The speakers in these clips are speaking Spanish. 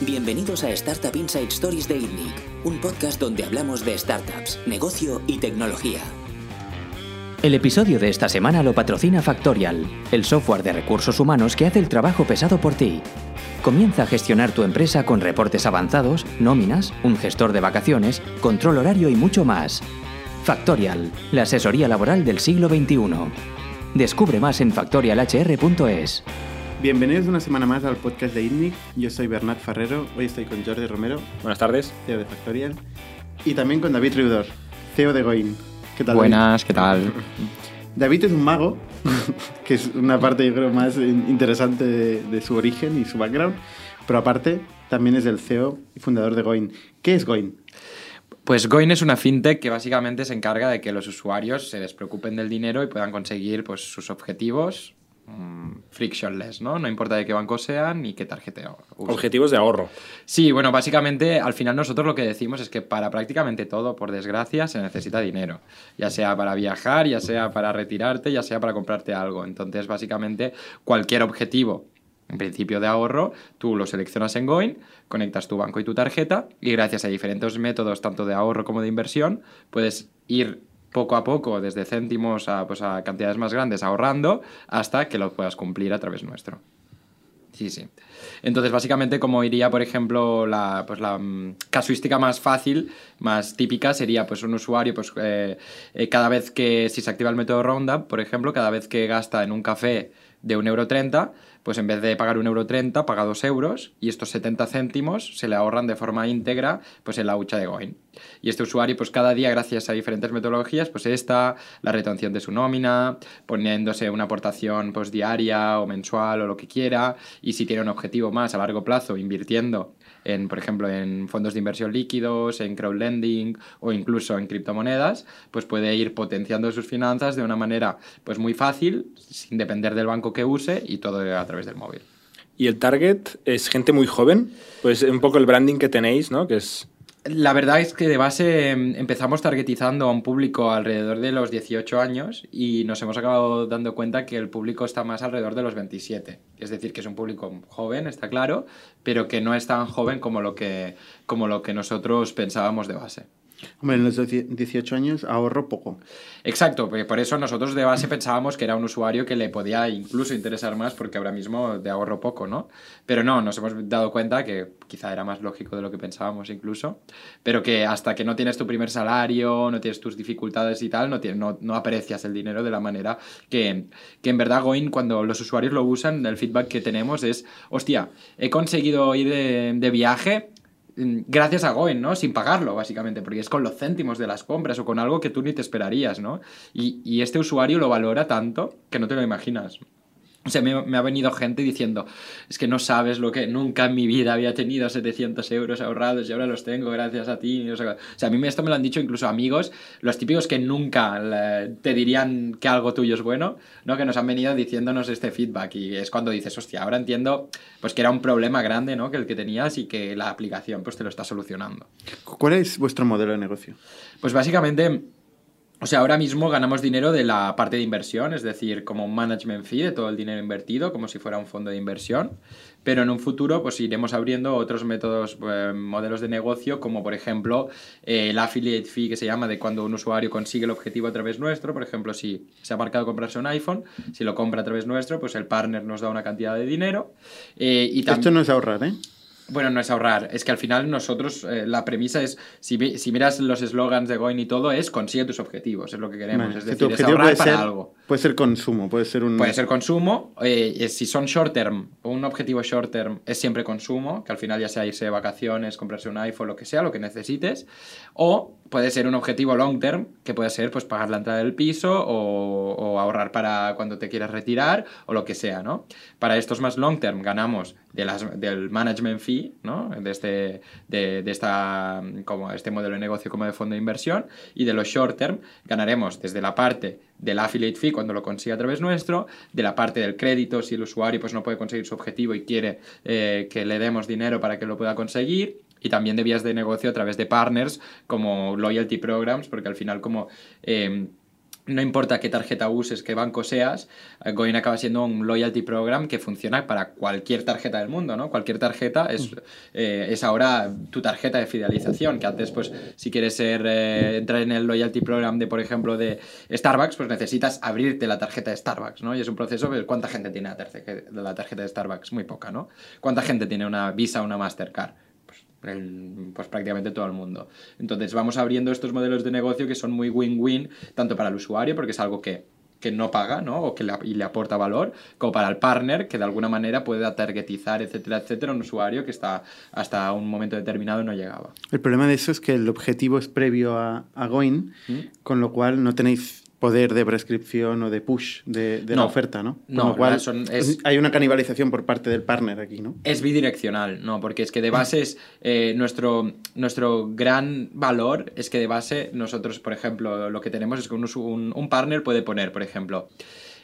Bienvenidos a Startup Inside Stories de ITNIC, un podcast donde hablamos de startups, negocio y tecnología. El episodio de esta semana lo patrocina Factorial, el software de recursos humanos que hace el trabajo pesado por ti. Comienza a gestionar tu empresa con reportes avanzados, nóminas, un gestor de vacaciones, control horario y mucho más. Factorial, la asesoría laboral del siglo XXI. Descubre más en factorialhr.es. Bienvenidos una semana más al podcast de ITNIC. Yo soy Bernat Ferrero. Hoy estoy con Jordi Romero. Buenas tardes. CEO de Factorial. Y también con David Reudor, CEO de Goin. ¿Qué tal? Buenas, ¿qué tal? David es un mago, que es una parte yo creo más interesante de, su origen y su background, pero aparte también es el CEO y fundador de Goin. ¿Qué es Goin? Pues Goin es una fintech que básicamente se encarga de que los usuarios se despreocupen del dinero y puedan conseguir pues, sus objetivos Mm, frictionless, ¿no? No importa de qué banco sean ni qué tarjeta Objetivos de ahorro. Sí, bueno, básicamente al final nosotros lo que decimos es que para prácticamente todo, por desgracia, se necesita dinero. Ya sea para viajar, ya sea para retirarte, ya sea para comprarte algo. Entonces, básicamente, cualquier objetivo en principio de ahorro, tú lo seleccionas en Goin, conectas tu banco y tu tarjeta y gracias a diferentes métodos, tanto de ahorro como de inversión, puedes ir poco a poco, desde céntimos a, pues, a cantidades más grandes, ahorrando, hasta que lo puedas cumplir a través nuestro. Sí, sí. Entonces, básicamente, como iría, por ejemplo, la, pues, la mm, casuística más fácil, más típica, sería pues un usuario, pues eh, eh, cada vez que, si se activa el método Roundup, por ejemplo, cada vez que gasta en un café de 1,30€, pues en vez de pagar 1,30€, paga 2 euros y estos 70 céntimos se le ahorran de forma íntegra pues en la hucha de Goin. Y este usuario, pues cada día, gracias a diferentes metodologías, pues esta, la retención de su nómina, poniéndose una aportación pues diaria o mensual o lo que quiera, y si tiene un objetivo más a largo plazo, invirtiendo en, por ejemplo, en fondos de inversión líquidos, en crowdlending o incluso en criptomonedas, pues puede ir potenciando sus finanzas de una manera pues muy fácil, sin depender del banco que use y todo a través del móvil. ¿Y el target es gente muy joven? Pues un poco el branding que tenéis, ¿no? Que es la verdad es que de base em, empezamos targetizando a un público alrededor de los 18 años y nos hemos acabado dando cuenta que el público está más alrededor de los 27. Es decir, que es un público joven, está claro, pero que no es tan joven como lo que, como lo que nosotros pensábamos de base. Hombre, en los 18 años ahorro poco. Exacto, por eso nosotros de base pensábamos que era un usuario que le podía incluso interesar más porque ahora mismo de ahorro poco, ¿no? Pero no, nos hemos dado cuenta que quizá era más lógico de lo que pensábamos incluso, pero que hasta que no tienes tu primer salario, no tienes tus dificultades y tal, no, no, no aprecias el dinero de la manera que, que en verdad Goin, cuando los usuarios lo usan, el feedback que tenemos es, hostia, he conseguido ir de, de viaje gracias a Goen, ¿no? Sin pagarlo, básicamente, porque es con los céntimos de las compras o con algo que tú ni te esperarías, ¿no? Y, y este usuario lo valora tanto que no te lo imaginas. O sea, me, ha venido gente diciendo, es que no sabes lo que nunca en mi vida había tenido 700 euros ahorrados y ahora los tengo gracias a ti. O sea, a mí esto me lo han dicho incluso amigos, los típicos que nunca te dirían que algo tuyo es bueno, ¿no? Que nos han venido diciéndonos este feedback y es cuando dices, hostia, ahora entiendo pues que era un problema grande, ¿no? Que el que tenías y que la aplicación pues te lo está solucionando. ¿Cuál es vuestro modelo de negocio? Pues básicamente o sea, ahora mismo ganamos dinero de la parte de inversión, es decir, como un management fee de todo el dinero invertido, como si fuera un fondo de inversión. Pero en un futuro, pues iremos abriendo otros métodos, eh, modelos de negocio, como por ejemplo eh, el affiliate fee que se llama de cuando un usuario consigue el objetivo a través nuestro. Por ejemplo, si se ha marcado comprarse un iPhone, si lo compra a través nuestro, pues el partner nos da una cantidad de dinero. Eh, y Esto no es ahorrar, ¿eh? Bueno, no es ahorrar, es que al final nosotros, eh, la premisa es, si, si miras los eslogans de Goin y todo, es consigue tus objetivos, es lo que queremos, es decir, es ahorrar para algo. Puede ser consumo, puede ser un... Puede ser consumo, eh, si son short term, un objetivo short term es siempre consumo, que al final ya sea irse de vacaciones, comprarse un iPhone, lo que sea, lo que necesites, o puede ser un objetivo long term, que puede ser pues pagar la entrada del piso o, ahorrar para cuando te quieras retirar o lo que sea, ¿no? Para estos más long term ganamos de las, del management fee, ¿no? de, este, de, esta, como este modelo de negocio como de fondo de inversión, y de los short term ganaremos desde la parte del affiliate fee cuando lo consiga a través nuestro, de la parte del crédito si el usuario pues, no puede conseguir su objetivo y quiere eh, que le demos dinero para que lo pueda conseguir, y también de vías de negocio a través de partners como loyalty programs, porque al final como... Eh, no importa qué tarjeta uses, qué banco seas, eh, Goin acaba siendo un loyalty program que funciona para cualquier tarjeta del mundo, ¿no? Cualquier tarjeta es, eh, es ahora tu tarjeta de fidelización, que antes, pues, si quieres ser, eh, entrar en el loyalty program de, por ejemplo, de Starbucks, pues necesitas abrirte la tarjeta de Starbucks, ¿no? Y es un proceso, pues, ¿cuánta gente tiene la tarjeta, la tarjeta de Starbucks? Muy poca, ¿no? ¿Cuánta gente tiene una Visa o una Mastercard? Pues prácticamente todo el mundo. Entonces vamos abriendo estos modelos de negocio que son muy win-win, tanto para el usuario, porque es algo que, que no paga, ¿no? O que le, y le aporta valor, como para el partner, que de alguna manera puede targetizar, etcétera, etcétera, un usuario que está hasta un momento determinado no llegaba. El problema de eso es que el objetivo es previo a, a Goin, ¿Mm? con lo cual no tenéis poder de prescripción o de push de, la oferta, ¿no? Con no, lo cual hay una canibalización por parte del partner aquí, ¿no? Es bidireccional, no, porque es que de base es eh, nuestro, nuestro gran valor es que de base nosotros, por ejemplo, lo que tenemos es que un, un, partner puede poner, por ejemplo,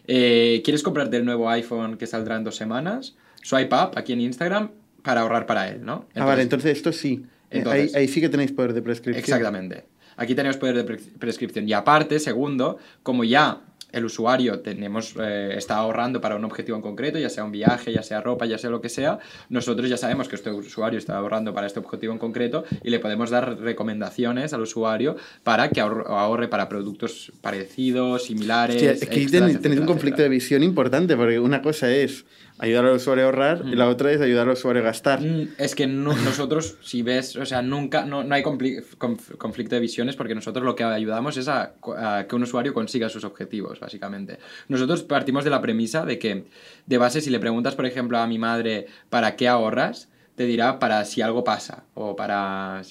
eh, ¿quieres comprarte el nuevo iPhone que saldrá en dos semanas? Swipe up aquí en Instagram para ahorrar para él, ¿no? ah, vale, entonces esto sí. ahí, ahí sí que tenéis poder de prescripción. Exactamente. Aquí tenemos poder de prescripción. Y aparte, segundo, como ya el usuario tenemos, eh, está ahorrando para un objetivo en concreto, ya sea un viaje, ya sea ropa, ya sea lo que sea, nosotros ya sabemos que este usuario está ahorrando para este objetivo en concreto y le podemos dar recomendaciones al usuario para que ahorre, para productos parecidos, similares. Hostia, aquí tenéis un conflicto de visión importante, porque una cosa es ayudar al usuario a ahorrar y la otra es ayudar al usuario a gastar. Mm, es que nosotros, si ves, o sea, nunca, no, no hay conflicto de visiones porque nosotros lo que ayudamos es a, que un usuario consiga sus objetivos, básicamente. Nosotros partimos de la premisa de que, de base, si le preguntas, por ejemplo, a mi madre, ¿para qué ahorras? te dirá para si algo pasa o para,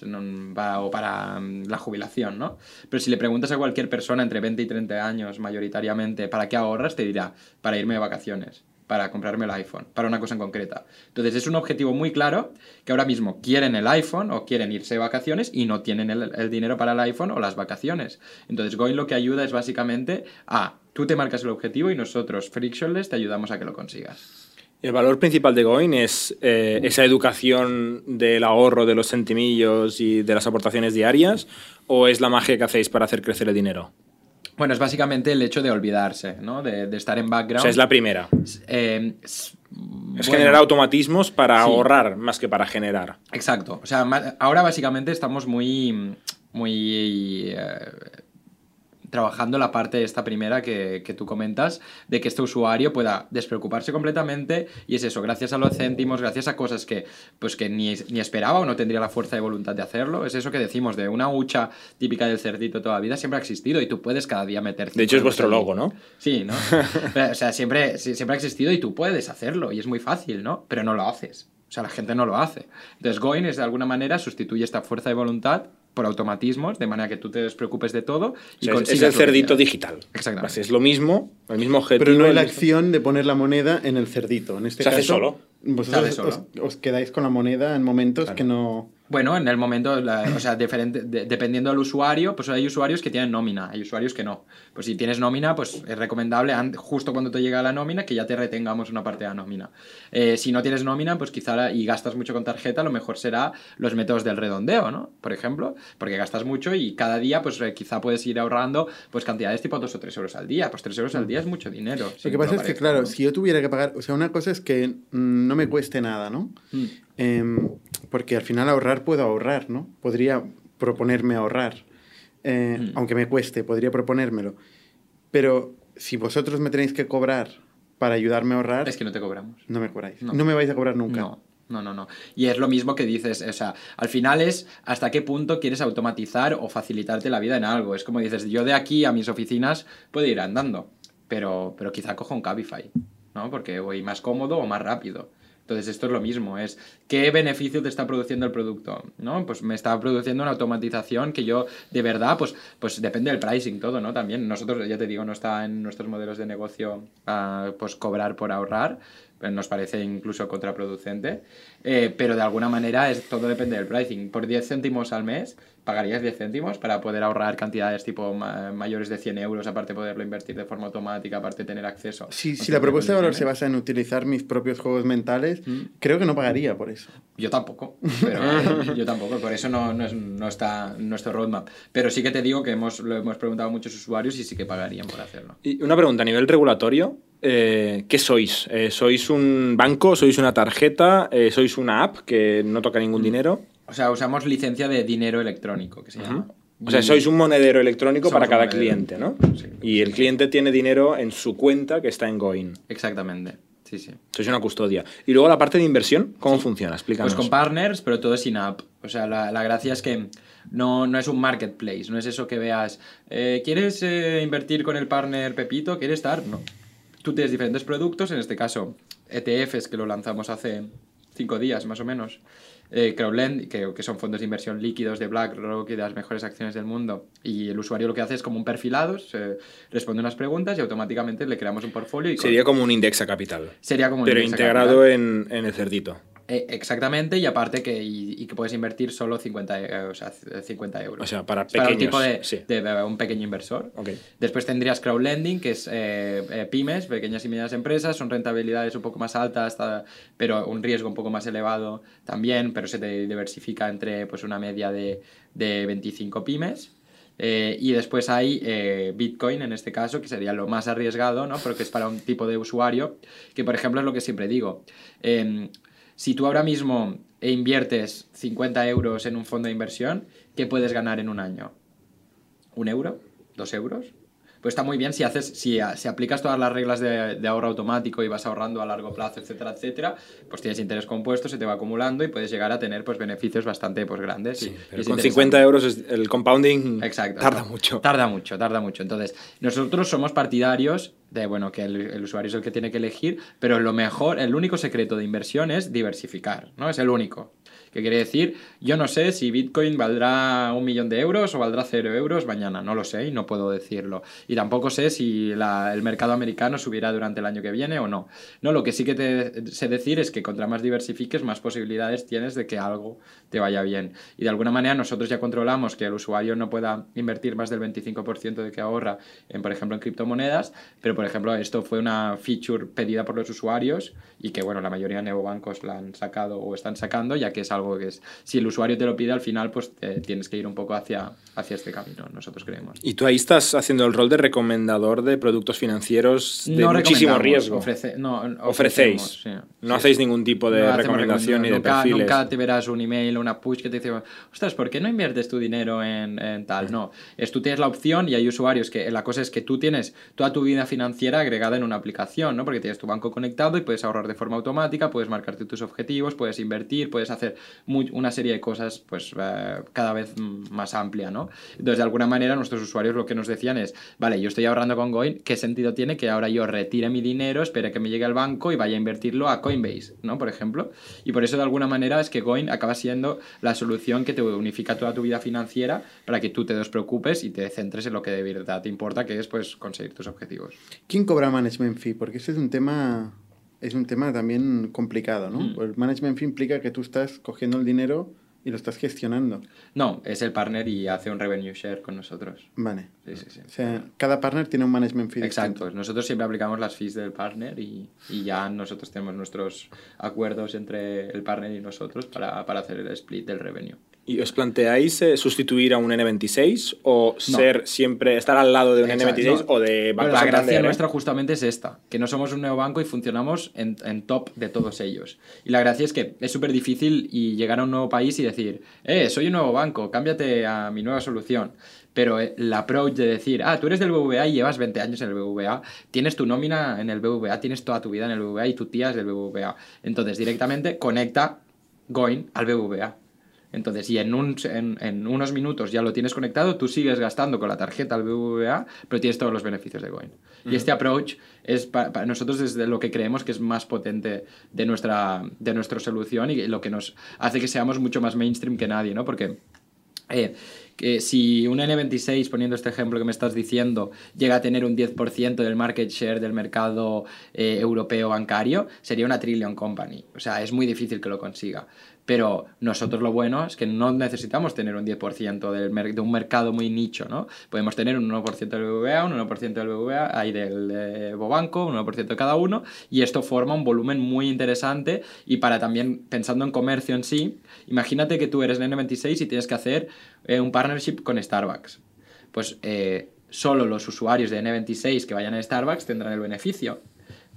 o para mm, la jubilación, ¿no? Pero si le preguntas a cualquier persona entre 20 y 30 años, mayoritariamente, ¿para qué ahorras? Te dirá, para irme de vacaciones para comprarme el iPhone, para una cosa en concreta. Entonces es un objetivo muy claro que ahora mismo quieren el iPhone o quieren irse de vacaciones y no tienen el, dinero para el iPhone o las vacaciones. Entonces Goin lo que ayuda es básicamente a, tú te marcas el objetivo y nosotros, Frictionless, te ayudamos a que lo consigas. El valor principal de Goin es eh, esa educación del ahorro de los centimillos y de las aportaciones diarias o es la magia que hacéis para hacer crecer el dinero? Bueno, es básicamente el hecho de olvidarse, ¿no? De, estar en background. O sea, es la primera. Eh, es, generar automatismos para ahorrar más que para generar. Exacto. O sea, ahora básicamente estamos muy, muy eh, trabajando la parte esta primera que, que, tú comentas, de que este usuario pueda despreocuparse completamente y es eso, gracias a los céntimos, gracias a cosas que, pues que ni, ni, esperaba o no tendría la fuerza de voluntad de hacerlo, es eso que decimos, de una hucha típica del cerdito toda la vida siempre ha existido y tú puedes cada día meter... De hecho es vuestro logo, ¿no? Sí, ¿no? o sea, siempre, siempre ha existido y tú puedes hacerlo y es muy fácil, ¿no? Pero no lo haces. O sea, la gente no lo hace. Entonces, Goin es de alguna manera sustituye esta fuerza de voluntad por automatismos, de manera que tú te despreocupes de todo y es el cerdito digital. Exactamente. Es lo mismo, el mismo objetivo. Pero no hay la acción de poner la moneda en el cerdito. En este Se caso, hace solo. Vosotros Os, quedáis con la moneda en momentos que no... Bueno, en el momento, o sea, diferente, dependiendo del usuario, pues hay usuarios que tienen nómina, hay usuarios que no. Pues si tienes nómina, pues es recomendable, justo cuando te llega la nómina, que ya te retengamos una parte de la nómina. Eh, si no tienes nómina, pues quizá y gastas mucho con tarjeta, lo mejor será los métodos del redondeo, ¿no? Por ejemplo, porque gastas mucho y cada día, pues eh, quizá puedes ir ahorrando pues cantidades tipo 2 o 3 euros al día. Pues 3 euros al día es mucho dinero. Lo que pasa es que, claro, si yo tuviera que pagar, o sea, una cosa es que mm, no me cueste nada, ¿no? Mm. Em, porque al final ahorrar puedo ahorrar, ¿no? Podría proponerme ahorrar, eh, mm. aunque me cueste, podría proponérmelo. Pero si vosotros me tenéis que cobrar para ayudarme a ahorrar... Es que no te cobramos. No me cobráis. No, me vais a cobrar nunca. No. No, no, no. Y es lo mismo que dices, o sea, al final es hasta qué punto quieres automatizar o facilitarte la vida en algo. Es como dices, yo de aquí a mis oficinas puedo ir andando, pero, pero quizá cojo un Cabify, ¿no? Porque voy más cómodo o más rápido. Entonces esto es lo mismo, es qué beneficio te está produciendo el producto, ¿no? Pues me está produciendo una automatización que yo de verdad, pues, pues depende del pricing todo, ¿no? También nosotros, ya te digo, no está en nuestros modelos de negocio ah, pues cobrar por ahorrar, nos parece incluso contraproducente, eh, pero de alguna manera es, todo depende del pricing. Por 10 céntimos al mes pagarías 10 céntimos para poder ahorrar cantidades tipo mayores de 100 euros, aparte poderlo invertir de forma automática, aparte tener acceso. si la propuesta de valor se basa en utilizar mis propios juegos mentales, mm. creo que no pagaría por eso. Yo tampoco, pero yo tampoco, por eso no, no, es, no, está nuestro roadmap. Pero sí que te digo que hemos, lo hemos preguntado a muchos usuarios y sí que pagarían por hacerlo. Y una pregunta a nivel regulatorio, eh, ¿qué sois? Eh, ¿Sois un banco? ¿Sois una tarjeta? Eh, ¿Sois una app que no toca ningún mm. dinero? O sea, usamos licencia de dinero electrónico, que se llama. O sea, sois un monedero electrónico para cada cliente, ¿no? Sí, y el cliente tiene dinero en su cuenta que está en Goin. Exactamente. Sí, sí. Sois una custodia. Y luego la parte de inversión, ¿cómo funciona? Explícanos. Pues con partners, pero todo es in-app. O sea, la, la, gracia es que no, no es un marketplace, no es eso que veas, eh, ¿quieres eh, invertir con el partner Pepito? ¿Quieres estar? No. Tú tienes diferentes productos, en este caso ETFs, que lo lanzamos hace cinco días más o menos, eh, Crowdlend, que, que, son fondos de inversión líquidos de BlackRock y de las mejores acciones del mundo. Y el usuario lo que hace es como un perfilado, se responde unas preguntas y automáticamente le creamos un portfolio. Y Sería como un index a capital. Sería como un Pero integrado en, en el cerdito. Eh, exactamente, y aparte que, y, que puedes invertir solo 50, eh, o sea, 50 euros. O sea, para pequeños. Para un tipo de, de, un pequeño inversor. Después tendrías crowdlending, que es eh, pymes, pequeñas y medianas empresas, son rentabilidades un poco más altas, pero un riesgo un poco más elevado también, pero se te diversifica entre pues, una media de, de 25 pymes. y después hay Bitcoin, en este caso, que sería lo más arriesgado, ¿no? Porque es para un tipo de usuario, que por ejemplo es lo que siempre digo. Em, si tú ahora mismo inviertes 50 euros en un fondo de inversión, ¿qué puedes ganar en un año? ¿Un euro? ¿Dos euros? Pues está muy bien si haces, si, si aplicas todas las reglas de, de, ahorro automático y vas ahorrando a largo plazo, etcétera, etcétera, pues tienes interés compuesto, se te va acumulando y puedes llegar a tener pues beneficios bastante pues grandes. Sí, pero con 50 euros el compounding Exacto, tarda mucho. Tarda mucho, tarda mucho. Entonces, nosotros somos partidarios de, bueno, que el, el, usuario es el que tiene que elegir, pero lo mejor, el único secreto de inversión es diversificar, ¿no? Es el único. ¿Qué quiere decir? Yo no sé si Bitcoin valdrá un millón de euros o valdrá cero euros mañana, no lo sé y no puedo decirlo. Y tampoco sé si el mercado americano subirá durante el año que viene o no. No, lo que sí que te sé decir es que contra más diversifiques, más posibilidades tienes de que algo te vaya bien. Y de alguna manera nosotros ya controlamos que el usuario no pueda invertir más del 25% de que ahorra, en, por ejemplo, en criptomonedas, pero por ejemplo esto fue una feature pedida por los usuarios y que bueno, la mayoría de neobancos la han sacado o están sacando, ya que es algo que es, si el usuario te lo pide al final, pues tienes que ir un poco hacia, hacia este camino, nosotros creemos. Y tú ahí estás haciendo el rol de recomendador de productos financieros de muchísimo riesgo. no, Ofrecéis. No hacéis ningún tipo de recomendación ni de perfiles. Nunca te verás un email una push que te dice, ostras, ¿por qué no inviertes tu dinero en, en tal? No, es tú tienes la opción y hay usuarios que la cosa es que tú tienes toda tu vida financiera agregada en una aplicación, ¿no? Porque tienes tu banco conectado y puedes ahorrar de forma automática, puedes marcarte tus objetivos, puedes invertir, puedes hacer una serie de cosas pues eh, cada vez más amplia, ¿no? Entonces, de alguna manera, nuestros usuarios lo que nos decían es, vale, yo estoy ahorrando con Goin, ¿qué sentido tiene que ahora yo retire mi dinero, espere que me llegue al banco y vaya a invertirlo a Coinbase, ¿no? Por ejemplo. Y por eso, de alguna manera, es que Goin acaba siendo la solución que te unifica toda tu vida financiera para que tú te despreocupes y te centres en lo que de verdad te importa, que es pues conseguir tus objetivos. ¿Quién cobra management fee? Porque ese es un tema es un tema también complicado, ¿no? Mm. El management fee implica que tú estás cogiendo el dinero y lo estás gestionando. No, es el partner y hace un revenue share con nosotros. Vale. Sí, sí, sí. O sea, cada partner tiene un management fee. Exacto. Nosotros siempre aplicamos las fees del partner y, y, ya nosotros tenemos nuestros acuerdos entre el partner y nosotros para, para hacer el split del revenue. ¿Y os planteáis eh, sustituir a un N26 o ser siempre, estar al lado de un N26 o de bancos La gracia nuestra justamente es esta, que no somos un neobanco y funcionamos en, en top de todos ellos. Y la gracia es que es súper difícil y llegar a un nuevo país y decir, eh, soy un nuevo banco, cámbiate a mi nueva solución. Pero el eh, approach de decir, ah, tú eres del BBVA y llevas 20 años en el BBVA, tienes tu nómina en el BBVA, tienes toda tu vida en el BBVA y tu tía es del BBVA. Entonces directamente conecta Going al BBVA entonces, y en, un, en, unos minutos ya lo tienes conectado, tú sigues gastando con la tarjeta al BBVA, pero tienes todos los beneficios de Goin. Y este approach es para, nosotros es de lo que creemos que es más potente de nuestra, de nuestra solución y lo que nos hace que seamos mucho más mainstream que nadie, ¿no? Porque eh, que si un N26, poniendo este ejemplo que me estás diciendo, llega a tener un 10% del market share del mercado eh, europeo bancario, sería una trillion company. O sea, es muy difícil que lo consiga. Pero nosotros lo bueno es que no necesitamos tener un 10% del de un mercado muy nicho, ¿no? Podemos tener un 1% del BBVA, un 1% del BBVA, hay del de Bobanco, un 1% de cada uno, y esto forma un volumen muy interesante y para también, pensando en comercio en sí, imagínate que tú eres N26 y tienes que hacer eh, un partnership con Starbucks. Pues eh, solo los usuarios de N26 que vayan a Starbucks tendrán el beneficio.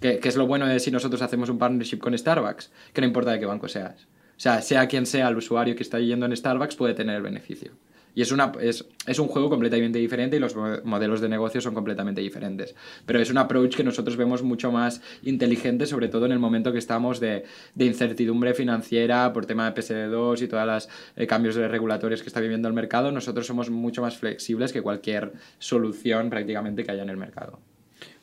¿Qué, ¿Qué, es lo bueno de si nosotros hacemos un partnership con Starbucks? Que no importa de qué banco seas. O sea, sea quien sea el usuario que está yendo en Starbucks puede tener el beneficio. Y es, una, es, es, un juego completamente diferente y los modelos de negocio son completamente diferentes. Pero es un approach que nosotros vemos mucho más inteligente, sobre todo en el momento que estamos de, de incertidumbre financiera por tema de PSD2 y todos los eh, cambios regulatorios que está viviendo el mercado. Nosotros somos mucho más flexibles que cualquier solución prácticamente que haya en el mercado.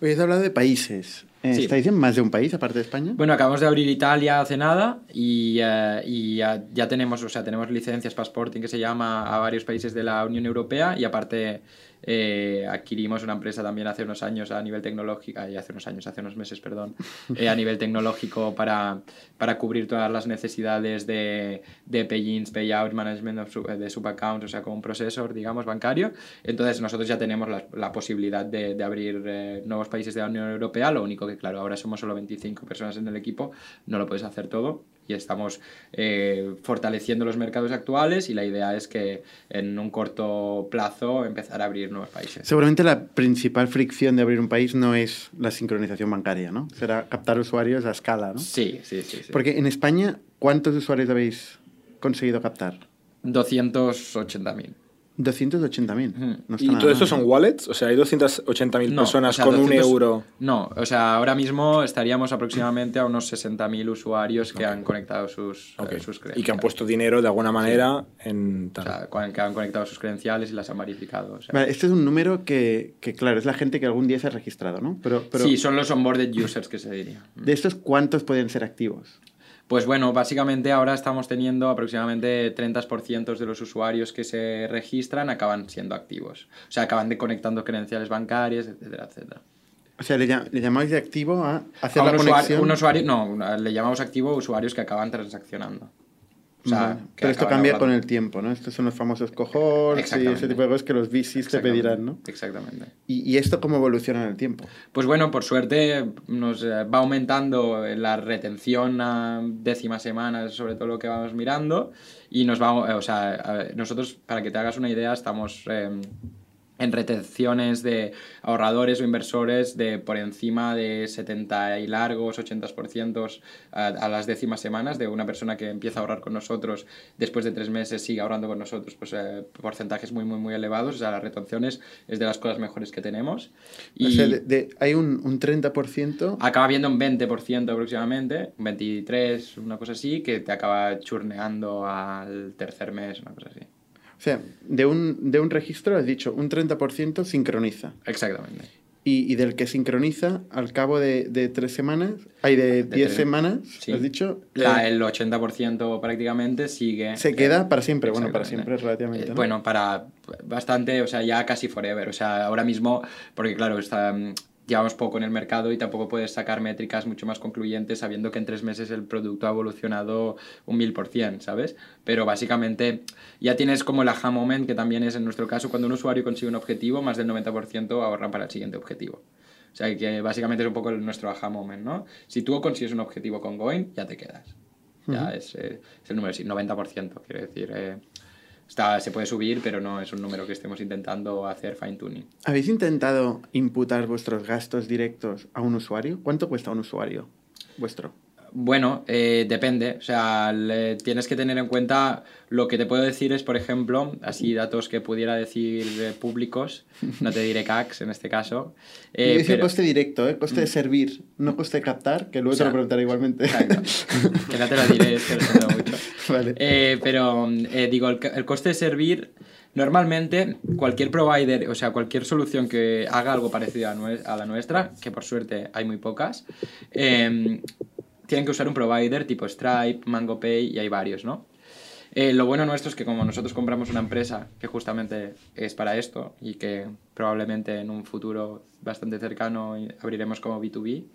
Hoy has hablado de países. Eh, sí. ¿Estáis en más de un país aparte de España? Bueno, acabamos de abrir Italia hace nada y, uh, y ya, ya, tenemos, o sea, tenemos licencias Passporting que se llama a varios países de la Unión Europea y aparte eh, adquirimos una empresa también hace unos años a nivel tecnológico, y hace unos años, hace unos meses, perdón, eh, a nivel tecnológico para, para cubrir todas las necesidades de, de pay-ins, payouts, management of sub, de subaccounts, o sea, como un procesor, digamos, bancario. Entonces nosotros ya tenemos la, la posibilidad de, de abrir eh, nuevos países de la Unión Europea, lo único que, claro, ahora somos solo 25 personas en el equipo, no lo puedes hacer todo y estamos eh, fortaleciendo los mercados actuales y la idea es que en un corto plazo empezar a abrir nuevos países. Seguramente la principal fricción de abrir un país no es la sincronización bancaria, ¿no? Será captar usuarios a escala, ¿no? Sí, sí, sí. sí. Porque en España, ¿cuántos usuarios habéis conseguido captar? 280.000. 280.000. No ¿Y todo esto son wallets? O sea, hay 280.000 no, personas o sea, con 200, un euro. No, o sea, ahora mismo estaríamos aproximadamente a unos 60.000 usuarios que okay. han conectado sus, okay. eh, sus credenciales. Y que han puesto dinero de alguna manera sí. en. Tal. O sea, que han conectado sus credenciales y las han verificado. O sea. Vale, este es un número que, que, claro, es la gente que algún día se ha registrado, ¿no? Pero, pero... Sí, son los onboarded users que se diría. ¿De estos cuántos pueden ser activos? Pues bueno, básicamente ahora estamos teniendo aproximadamente 30% de los usuarios que se registran acaban siendo activos. O sea, acaban de conectando credenciales bancarias, etcétera, etcétera. O sea, le, le llamáis de activo a hacer a la un conexión. Un usuario, no, le llamamos activo a usuarios que acaban transaccionando. O sea, bueno, pero esto cambia hablando. con el tiempo, ¿no? Estos son los famosos cohorts y ese tipo de cosas que los VCs te pedirán, ¿no? Exactamente. ¿Y, ¿Y, esto cómo evoluciona en el tiempo? Pues bueno, por suerte nos eh, va aumentando la retención a décimas semanas, sobre todo lo que vamos mirando, y nos va, o sea, nosotros, para que te hagas una idea, estamos... Eh, en retenciones de ahorradores o inversores de por encima de 70 y largos, 80% a, a, las décimas semanas de una persona que empieza a ahorrar con nosotros después de tres meses sigue ahorrando con nosotros pues eh, porcentajes muy muy muy elevados, o sea, las retenciones es de las cosas mejores que tenemos. Y o sea, de, de, hay un, un 30%. Acaba viendo un 20% aproximadamente, un 23, una cosa así, que te acaba churneando al tercer mes, una cosa así. O sea, de un, de un registro has dicho un 30% sincroniza. Exactamente. Y, y, del que sincroniza al cabo de, de tres semanas, hay de 10 semanas, sí. has dicho. La, el 80% prácticamente sigue. Se queda para siempre, bueno, para siempre relativamente. ¿no? Bueno, para bastante, o sea, ya casi forever. O sea, ahora mismo, porque claro, está llevamos poco en el mercado y tampoco puedes sacar métricas mucho más concluyentes sabiendo que en tres meses el producto ha evolucionado un mil por cien, ¿sabes? Pero básicamente ya tienes como el aha moment, que también es en nuestro caso, cuando un usuario consigue un objetivo, más del 90% ahorran para el siguiente objetivo. O sea, que básicamente es un poco nuestro aha moment, ¿no? Si tú consigues un objetivo con Going, ya te quedas. Ya uh -huh. es, eh, es, el número, sí, 90%, quiero decir... Eh, Está, se puede subir, pero no es un número que estemos intentando hacer fine tuning. ¿Habéis intentado imputar vuestros gastos directos a un usuario? ¿Cuánto cuesta un usuario vuestro? Bueno, eh, depende. O sea, le, tienes que tener en cuenta lo que te puedo decir es, por ejemplo, así datos que pudiera decir eh, públicos, no te diré CACs en este caso. Eh, Yo pero... coste directo, ¿eh? coste de servir, no coste de captar, que luego o sea, te lo preguntaré igualmente. Exacto. que no te lo diré, es que lo mucho. Vale. Eh, pero eh, digo, el, el coste de servir Normalmente, cualquier provider, o sea, cualquier solución que haga algo parecido a, nue a la nuestra, que por suerte hay muy pocas, eh, tienen que usar un provider tipo Stripe, MangoPay y hay varios, ¿no? Eh, lo bueno nuestro es que como nosotros compramos una empresa que justamente es para esto y que probablemente en un futuro bastante cercano abriremos como B2B,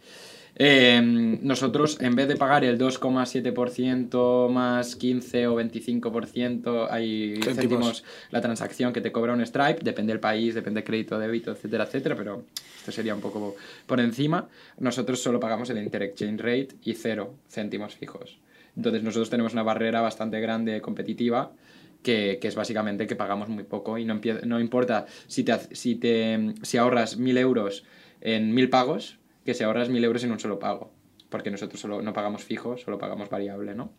eh, nosotros, en vez de pagar el 2,7% más 15 o 25%, hay céntimos la transacción que te cobra un Stripe, depende del país, depende del crédito, débito, etcétera, etcétera, pero esto sería un poco por encima. Nosotros solo pagamos el Interexchange Rate y cero céntimos fijos. Entonces nosotros tenemos una barrera bastante grande competitiva que, que, es básicamente que pagamos muy poco y no, no importa si, te, si, te, si ahorras mil euros en mil pagos, que se ahorras mil euros en un solo pago, porque nosotros solo no pagamos fijo, solo pagamos variable, ¿no?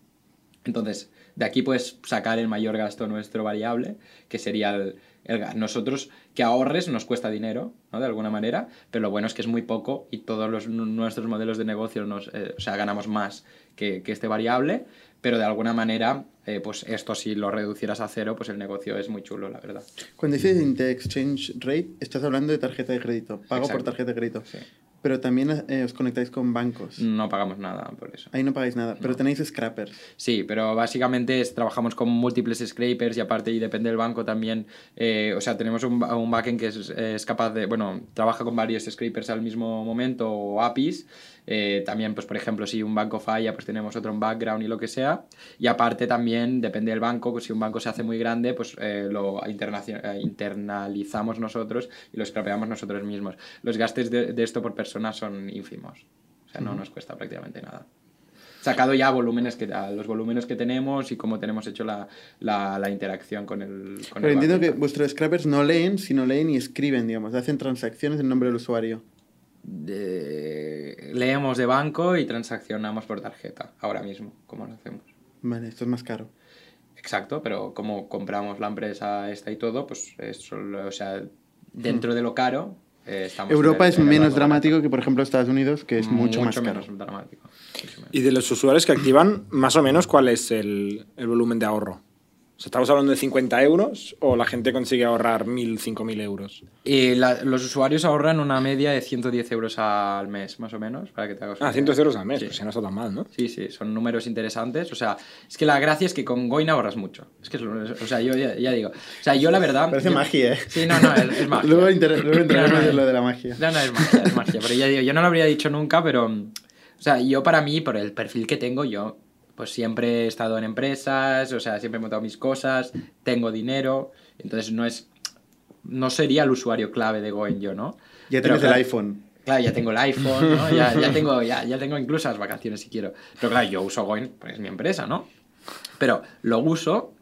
Entonces, de aquí puedes sacar el mayor gasto nuestro variable, que sería el, nosotros que ahorres nos cuesta dinero, ¿no? De alguna manera, pero lo bueno es que es muy poco y todos los, nuestros modelos de negocio nos, eh, o sea, ganamos más que, que, este variable, pero de alguna manera, eh, pues esto si lo reducieras a cero, pues el negocio es muy chulo, la verdad. Cuando dices Inter-Exchange Rate, estás hablando de tarjeta de crédito, pago por tarjeta de crédito. Sí. Pero también eh, os conectáis con bancos. No pagamos nada por eso. Ahí no pagáis nada, pero tenéis scrappers. Sí, pero básicamente trabajamos con múltiples scrapers y aparte, y depende del banco también, eh, o sea, tenemos un, un backend que es, es, capaz de, bueno, trabaja con varios scrapers al mismo momento o APIs eh, también, pues por ejemplo, si un banco falla, pues tenemos otro en background y lo que sea. Y aparte también, depende del banco, pues si un banco se hace muy grande, pues eh, lo eh, internalizamos nosotros y lo scrapeamos nosotros mismos. Los gastos de, esto por persona son ínfimos. O sea, no nos cuesta prácticamente nada sacado ya volúmenes que, los volúmenes que tenemos y cómo tenemos hecho la, la, la interacción con el con Pero entiendo que vuestros scrappers no leen, sino leen y escriben, digamos, hacen transacciones en nombre del usuario leemos de banco y transaccionamos por tarjeta, ahora mismo, como lo hacemos. Vale, esto es más caro. Exacto, pero como compramos la empresa esta y todo, pues eso, o sea, dentro de lo caro, eh, estamos Europa es menos dramático que, por ejemplo, Estados Unidos, que es mucho, más caro. Menos dramático. Y de los usuarios que activan, más o menos, ¿cuál es el, el volumen de ahorro? ¿Estamos hablando de 50 euros o la gente consigue ahorrar 1.000, 5.000 euros? Y los usuarios ahorran una media de 110 euros al mes, más o menos, para que te hagas Ah, 110 euros al mes, pues ya no está tan mal, ¿no? Sí, sí, son números interesantes. O sea, es que la gracia es que con Goin ahorras mucho. Es que, o sea, yo ya, digo. O sea, yo la verdad... Parece magia, ¿eh? Sí, no, no, es, magia. luego, entraremos en lo de la magia. No, no, es magia, es magia. Pero ya digo, yo no lo habría dicho nunca, pero... O sea, yo para mí, por el perfil que tengo, yo pues siempre he estado en empresas, o sea, siempre he montado mis cosas, tengo dinero, entonces no es no sería el usuario clave de Goen yo, ¿no? Ya tienes el iPhone. Claro, ya tengo el iPhone, ¿no? ya, ya, tengo, ya, ya, tengo incluso las vacaciones si quiero. Pero claro, yo uso Goin, pues es mi empresa, ¿no? Pero lo uso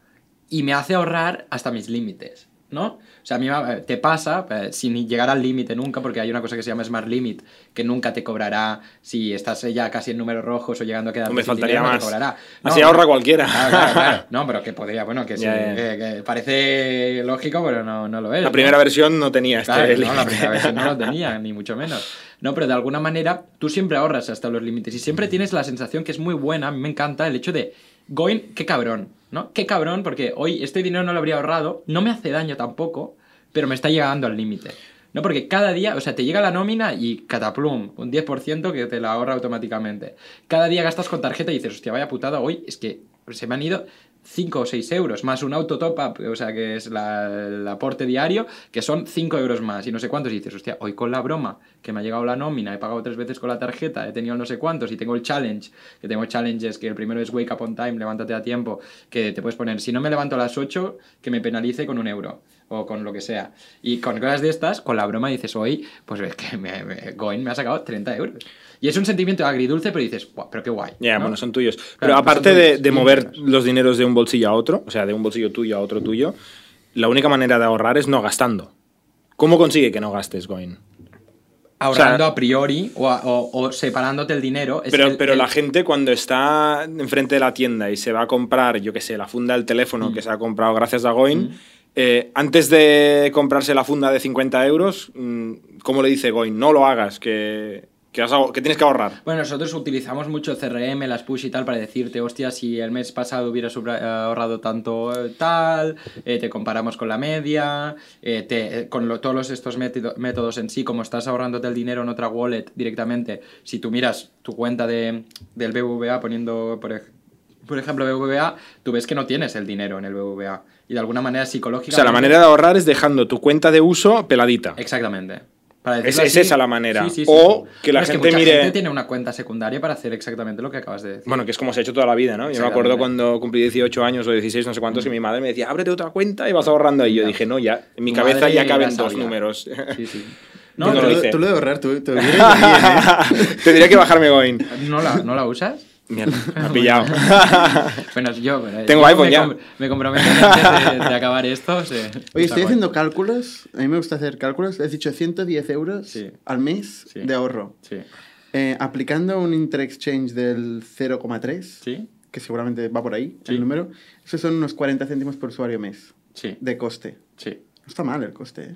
y me hace ahorrar hasta mis límites. ¿no? O sea, a mí te pasa, eh, sin llegar al límite nunca, porque hay una cosa que se llama Smart Limit, que nunca te cobrará si estás ya casi en números rojos o llegando a quedar me faltaría más. cobrará. Así ahorra cualquiera. No, pero que podría, bueno, que sí, Que, parece lógico, pero no, no lo es. La primera versión no tenía este No, la primera versión no lo tenía, ni mucho menos. No, pero de alguna manera tú siempre ahorras hasta los límites y siempre tienes la sensación que es muy buena, a mí me encanta el hecho de, going, qué cabrón ¿no? Qué cabrón, porque hoy este dinero no lo habría ahorrado, no me hace daño tampoco, pero me está llegando al límite. ¿no? Porque cada día, o sea, te llega la nómina y cataplum, un 10% que te la ahorra automáticamente. Cada día gastas con tarjeta y dices, hostia, vaya putada, hoy es que se me han ido 5 o 6 euros, más un auto top up, o sea, que es el aporte diario, que son 5 euros más y no sé cuántos. Y dices, hostia, hoy con la broma, que me ha llegado la nómina, he pagado tres veces con la tarjeta, he tenido no sé cuántos y tengo el challenge, que tengo challenges, que el primero es wake up on time, levántate a tiempo, que te puedes poner, si no me levanto a las 8, que me penalice con un euro o con lo que sea. Y con cosas de estas, con la broma dices, hoy, pues es que me, me, Goin me ha sacado 30 euros. Y es un sentimiento agridulce, pero dices, pero qué guay. Ya, bueno, son tuyos. pero aparte de, de mover los dineros de un bolsillo a otro, o sea, de un bolsillo tuyo a otro tuyo, la única manera de ahorrar es no gastando. ¿Cómo consigue que no gastes, Goin? Ahorrando a priori o, separándote el dinero. pero pero la gente cuando está enfrente de la tienda y se va a comprar, yo qué sé, la funda del teléfono mm. que se ha comprado gracias a Goin, mm. Eh, antes de comprarse la funda de 50 euros, mm, ¿cómo le dice Goin? No lo hagas, que tienes que ahorrar. Bueno, nosotros utilizamos mucho CRM, las push y tal, para decirte, hostia, si el mes pasado hubieras ahorrado tanto eh, tal, eh, te comparamos con la media, con todos estos métodos en sí, como estás ahorrándote el dinero en otra wallet directamente, si tú miras tu cuenta de, del BBVA poniendo, por ejemplo, BBVA, tú ves que no tienes el dinero en el BBVA. Y de alguna manera psicológica. O sea, la manera de ahorrar es dejando tu cuenta de uso peladita. Exactamente. Para es, es, esa la manera. Sí, sí, sí, o que la gente que mucha mire. gente tiene una cuenta secundaria para hacer exactamente lo que acabas de decir. Bueno, que es como se ha hecho toda la vida, ¿no? Yo me acuerdo cuando cumplí 18 años o 16, no sé cuántos, que mi madre me decía, ábrete otra cuenta y vas ahorrando ahí. Yo dije, no, ya. En mi cabeza ya caben dos números. Sí, sí. No, no tú, tú, lo de ahorrar, tú, tú bien, ¿eh? Tendría que bajarme Goin. ¿No la, ¿No la usas? Mierda, me ha pillado. bueno, yo, Tengo yo iPhone me, ya. com- me comprometo antes de, de acabar esto. sí. Oye, estoy haciendo cálculos. A mí me gusta hacer cálculos. Has dicho 110 euros Sí. al mes Sí. de ahorro. Sí. Eh, aplicando un interexchange del 0,3, ¿Sí? que seguramente va por ahí, Sí. el número, esos son unos 40 céntimos por usuario mes Sí. de coste. Sí. No está mal el coste, ¿eh?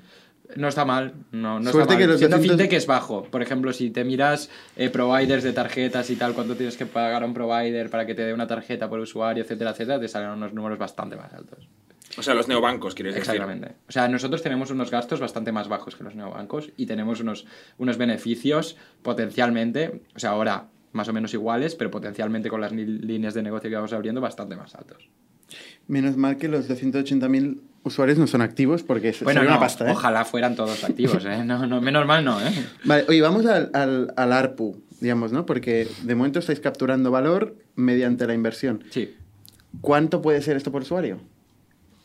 No está mal, no, no Suerte está mal. que los Siendo 200 fintech es bajo. Por ejemplo, si te miras eh, providers de tarjetas y tal, cuánto tienes que pagar a un provider para que te dé una tarjeta por usuario, etcétera, etcétera, te salen unos números bastante más altos. O sea, los neobancos, quieres decir. Exactamente. O sea, nosotros tenemos unos gastos bastante más bajos que los neobancos y tenemos unos, unos beneficios potencialmente, o sea, ahora más o menos iguales, pero potencialmente con las líneas de negocio que vamos abriendo bastante más altos. Menos mal que los 280.000 usuarios no son activos porque es Bueno, sería no, una pasta, ¿eh? ojalá fueran todos activos, ¿eh? No, no, menos mal no, ¿eh? Vale, oye, vamos al, al, al ARPU, digamos, ¿no? Porque de momento estáis capturando valor mediante la inversión. Sí. ¿Cuánto puede ser esto por usuario?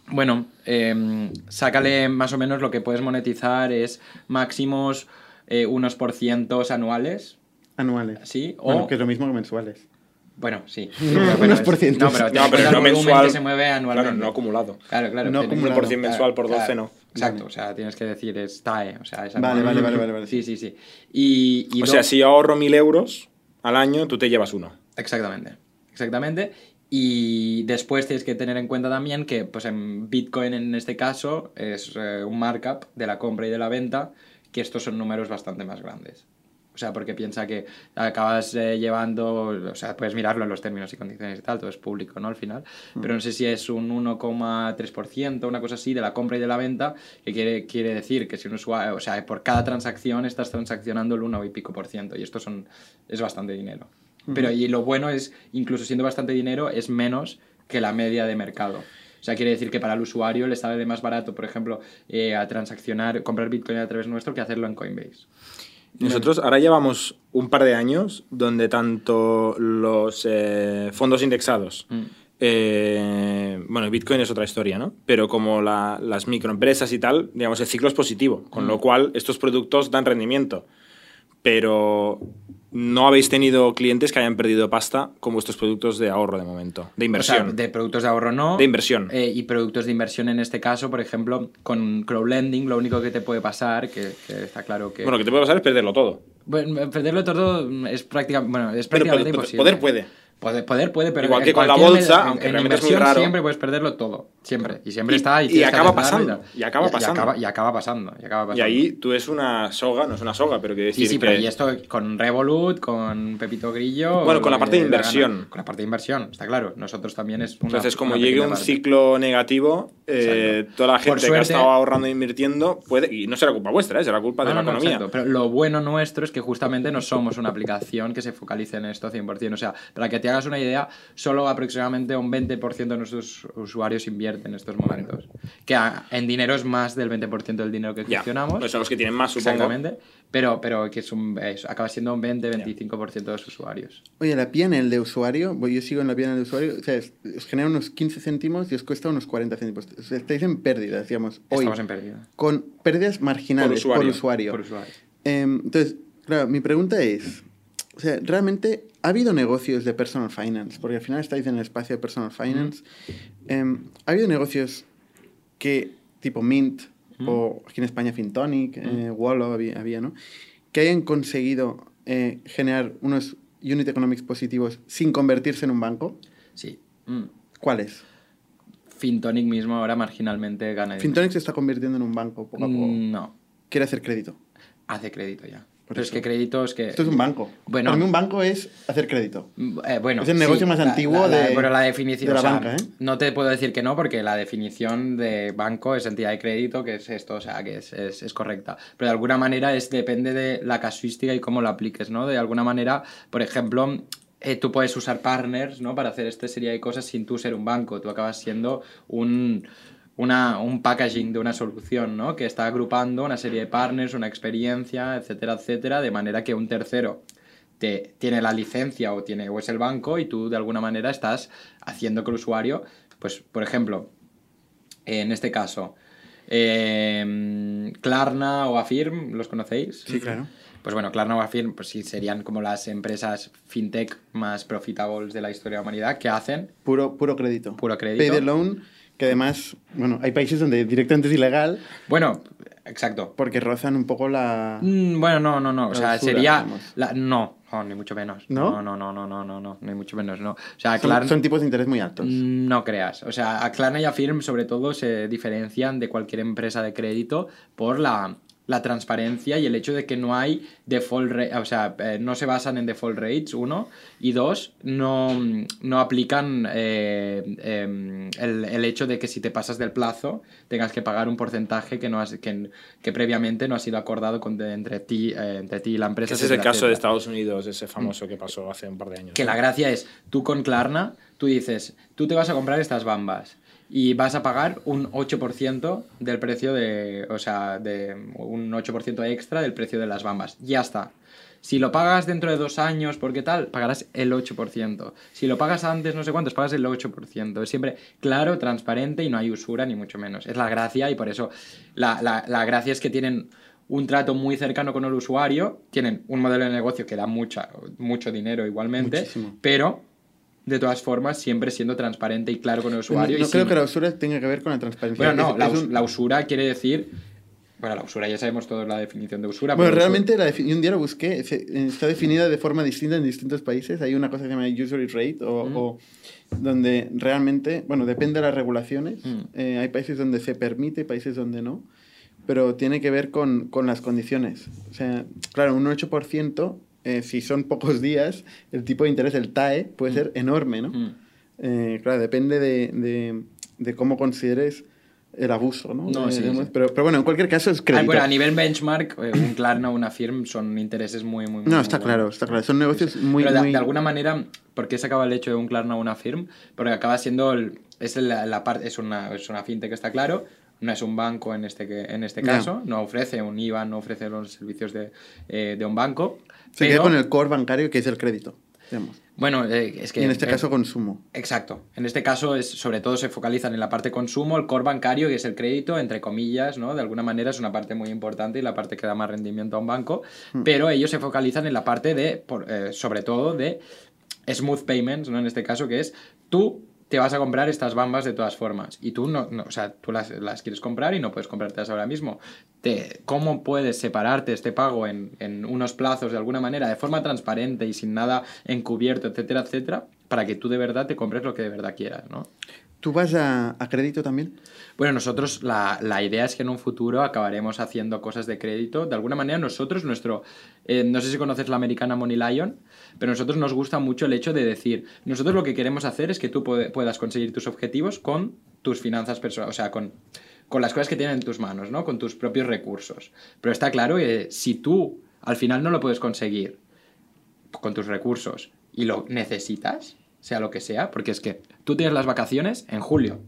Bueno, eh, sácale más o menos lo que puedes monetizar es máximos eh, unos por cientos anuales, Anuales. ¿sí? O, Bueno, que es lo mismo que mensuales. Bueno, sí. Unos por cientos. No, pero, No, pero no volumen mensual. que se mueve anualmente. Claro, no acumulado. Claro, claro. No acumulado. 100% mensual por 12 no. Exacto, Vale. o sea, tienes que decir es TAE, o sea, es Vale, vale, vale, vale, vale. Sí, sí, sí. Y, y O sea, si yo ahorro 1000 euros al año, tú te llevas uno. Exactamente, exactamente. Y después tienes que tener en cuenta también que pues en Bitcoin en este caso es eh, un markup de la compra y de la venta, que estos son números bastante más grandes. O sea, porque piensa que acabas eh, llevando, o sea, puedes mirarlo en los términos y condiciones y tal, todo es público, ¿no? Al final. Pero no sé si es un 1,3%, una cosa así, de la compra y de la venta, que quiere, quiere decir que si un usuario, o sea, por cada transacción estás transaccionando el 1 y pico por ciento, y esto son, es bastante dinero. Pero y lo bueno es, incluso siendo bastante dinero, es menos que la media de mercado. O sea, quiere decir que para el usuario le sale de más barato, por ejemplo, eh, a transaccionar, comprar Bitcoin a través nuestro que hacerlo en Coinbase. Nosotros ahora llevamos un par de años donde tanto los eh, fondos indexados, Mm. eh, bueno, Bitcoin es otra historia, ¿no? Pero como la- las microempresas y tal, digamos, el ciclo es positivo, con Mm. lo cual estos productos dan rendimiento. Pero no habéis tenido clientes que hayan perdido pasta con vuestros productos de ahorro de momento, de O inversión. sea, de productos de ahorro no. De inversión. Eh, y productos de inversión en este caso, por ejemplo, con crowdlending, lo único que te puede pasar, que, que está claro que... Bueno, lo que te puede pasar es perderlo todo. Bueno, perderlo todo es, práctica, bueno, es Pero prácticamente poder- imposible. poder puede. Poder, poder puede, pero Igual en que con la bolsa, med- aunque en realmente es raro. siempre puedes perderlo todo, siempre. Y siempre Y- está y, y que acaba pasando, y acaba pasando. acaba, y acaba pasando, y acaba Y ahí tú es una soga, no es una soga, pero Sí, decir sí, que... pero y esto con Revolut, con Pepito Grillo... Bueno, con la parte que de la inversión. Con la parte de inversión, está claro. Nosotros también es una Entonces, como una llegue un parte. ciclo negativo, eh, toda la Por gente que ha estado ahorrando e invirtiendo puede. Y no será culpa vuestra, ¿eh? será culpa de No, la no, no, economía. exacto. Pero lo bueno nuestro es que justamente no somos una aplicación que se focalice en esto 100%. O sea, para que te hagas una idea, solo aproximadamente un 20% de nuestros usuarios invierten en estos momentos. Que en dinero es más del 20% del dinero que gestionamos. pues son los que tienen más, supongo. Exactamente. Pero, pero que es un, es- acaba siendo un 20-25% de los usuarios. Oye, la PNL de usuario, yo sigo en la PNL de usuario, o sea, es- os genera unos 15 céntimos y os cuesta unos 40 céntimos. O sea, estáis en pérdidas, digamos, hoy. Estamos en pérdida. Con pérdidas marginales Por por usuario, usuario. Por usuario. Em, entonces, claro, mi pregunta es, o sea, ¿realmente ha habido negocios de personal finance? Porque al final estáis en el espacio de personal finance. Em, ¿Ha habido negocios que, tipo Mint, o aquí en España Fintonic, eh, Wallo había, había, ¿no? Que hayan conseguido eh, generar unos unit economics positivos sin convertirse en un banco? Sí. Mm. ¿Cuáles? Fintonic mismo ahora marginalmente gana dinero. Fintonic se está convirtiendo en un banco poco a poco. Mm, No. Quiere hacer crédito. Hace crédito ya. Pero es eso. que crédito es que... Esto es un banco. Bueno. Para mí un banco es hacer crédito. Eh, bueno, Es el negocio más antiguo la- la- de- Pero la definición. de la o sea, banca, ¿eh? No te puedo decir que no, porque la definición de banco es entidad de crédito, que es esto, o sea, que es, es- es correcta. Pero de alguna manera es depende de la casuística y cómo lo apliques, ¿no? De alguna manera, por ejemplo. eh, tú puedes usar partners, ¿no? Para hacer esta serie de cosas sin tú ser un banco. Tú acabas siendo un, una, un packaging de una solución, ¿no? Que está agrupando una serie de partners, una experiencia, etcétera, etcétera, de manera que un tercero te, tiene la licencia o, tiene, o es el banco y tú de alguna manera estás haciendo que el usuario, pues, por ejemplo, en este caso, eh, Klarna o Affirm, ¿los conocéis? Sí, claro. Pues bueno, Klarna o Affirm pues sí, serían como las empresas fintech más profitables de la historia de la humanidad que hacen... Puro, puro crédito. Puro crédito. Pay the loan, que además, bueno, hay países donde directamente es ilegal. Bueno, exacto. Porque rozan un poco la... Mm, bueno, no, no, no. O sea, sería... La, no, no, ni mucho menos. ¿No? No, no, no, no, no, no, no, ni mucho menos, no. O sea, son, son tipos de interés muy altos. No creas. O sea, a Klarna y a Firm, sobre todo, se diferencian de cualquier empresa de crédito por la, la transparencia y el hecho de que no hay default rate, o sea, eh, no se basan en default rates, uno, y dos, no, no aplican eh, eh, el, el hecho de que si te pasas del plazo tengas que pagar un porcentaje que, no has, que, que previamente no ha sido acordado con, de- entre, ti, eh, entre ti y la empresa. Ese es el etcétera, caso de. Estados Unidos, ese famoso que pasó hace un par de años. Que la gracia es, tú con Klarna, tú dices, tú te vas a comprar estas bambas y vas a pagar un 8% del precio de, o sea, de un 8% extra del precio de las bambas. Ya está. Si lo pagas dentro de dos años, porque tal, pagarás el 8%. Si lo pagas antes, no sé cuántos, pagas el 8%. Es siempre claro, transparente y no hay usura, ni mucho menos. Es la gracia y por eso la, la, la gracia es que tienen un trato muy cercano con el usuario, tienen un modelo de negocio que da mucha, mucho dinero igualmente, Muchísimo. pero de todas formas siempre siendo transparente y claro con el no usuario. y no creo sin- que la usura tenga que ver con la transparencia. Bueno, no, la, un- usura quiere decir... Bueno, la usura ya sabemos todos la definición de usura. Bueno, pero realmente la defi- un día lo busqué, se- está definida de forma distinta en distintos países. Hay una cosa que se llama usury rate, o, Mm. o donde realmente, bueno, depende de las regulaciones. Mm. Eh, hay países donde se permite, países donde no, pero tiene que ver con, con las condiciones. O sea, claro, un 8%, eh, si son pocos días, el tipo de interés, el TAE, puede ser enorme, ¿no? Mm. Eh, claro, depende de, de, de cómo consideres el abuso, ¿no? No, De- sí, sí. Pero, pero bueno, en cualquier caso es Ah, crédito. bueno, a nivel benchmark, eh, un Klarna o una Firm son intereses muy, muy, muy No, muy está buenos. claro, está claro. Son negocios muy, Pero de, muy... de alguna manera, ¿por qué se acaba el hecho de un Klarna o una Firm? Porque acaba siendo el- es la, la parte es una es una fintech está claro, no es un banco en este que en este caso, no ofrece un IBAN, no ofrece los servicios de, eh, de un banco. Se pero, queda con el core bancario que es el crédito. digamos. Bueno, eh, es que y en este eh, caso consumo. Exacto. En este caso, es, sobre todo se focalizan en la parte consumo, el core bancario, que es el crédito, entre comillas, ¿no? De alguna manera es una parte muy importante y la parte que da más rendimiento a un banco, pero ellos se focalizan en la parte de, por- eh, sobre todo, de smooth payments, ¿no? En este caso, que es tú te vas a comprar estas bambas de todas formas y tú no, no o sea, tú las, las quieres comprar y no puedes comprártelas ahora mismo. Te, ¿Cómo puedes separarte este pago en, en unos plazos de alguna manera, de forma transparente y sin nada encubierto, etcétera, etcétera, para que tú de verdad te compres lo que de verdad quieras, ¿no? ¿Tú vas a, crédito también? Bueno, nosotros la, la idea es que en un futuro acabaremos haciendo cosas de crédito. De alguna manera nosotros, nuestro... eh, no sé si conoces la americana Money Lion, pero a nosotros nos gusta mucho el hecho de decir, nosotros lo que queremos hacer es que tú puedas conseguir tus objetivos con tus finanzas personales, o sea, con, con las cosas que tienes en tus manos, ¿no? Con tus propios recursos. Pero está claro que si tú al final no lo puedes conseguir con tus recursos y lo necesitas, sea lo que sea, porque es que tú tienes las vacaciones en julio.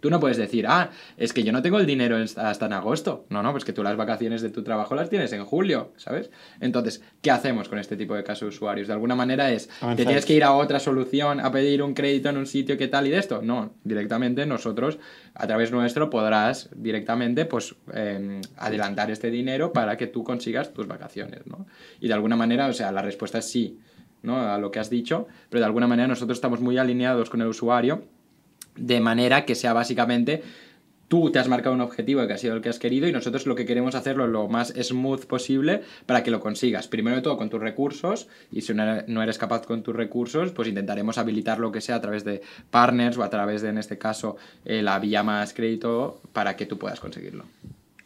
Tú no puedes decir, ah, es que yo no tengo el dinero hasta en agosto. No, no, pues que tú las vacaciones de tu trabajo las tienes en julio, ¿sabes? Entonces, ¿qué hacemos con este tipo de casos de usuarios? De alguna manera es, ¿te tienes que ir a otra solución a pedir un crédito en un sitio que tal y de esto? No, directamente nosotros, a través nuestro, podrás directamente pues eh, adelantar este dinero para que tú consigas tus vacaciones, ¿no? Y de alguna manera, o sea, la respuesta es sí, ¿no? A lo que has dicho, pero de alguna manera nosotros estamos muy alineados con el usuario de manera que sea básicamente tú te has marcado un objetivo que ha sido el que has querido y nosotros lo que queremos hacerlo lo más smooth posible para que lo consigas. Primero de todo con tus recursos y si no eres- capaz con tus recursos, pues intentaremos habilitar lo que sea a través de partners o a través de, en este caso, eh, la vía más crédito para que tú puedas conseguirlo.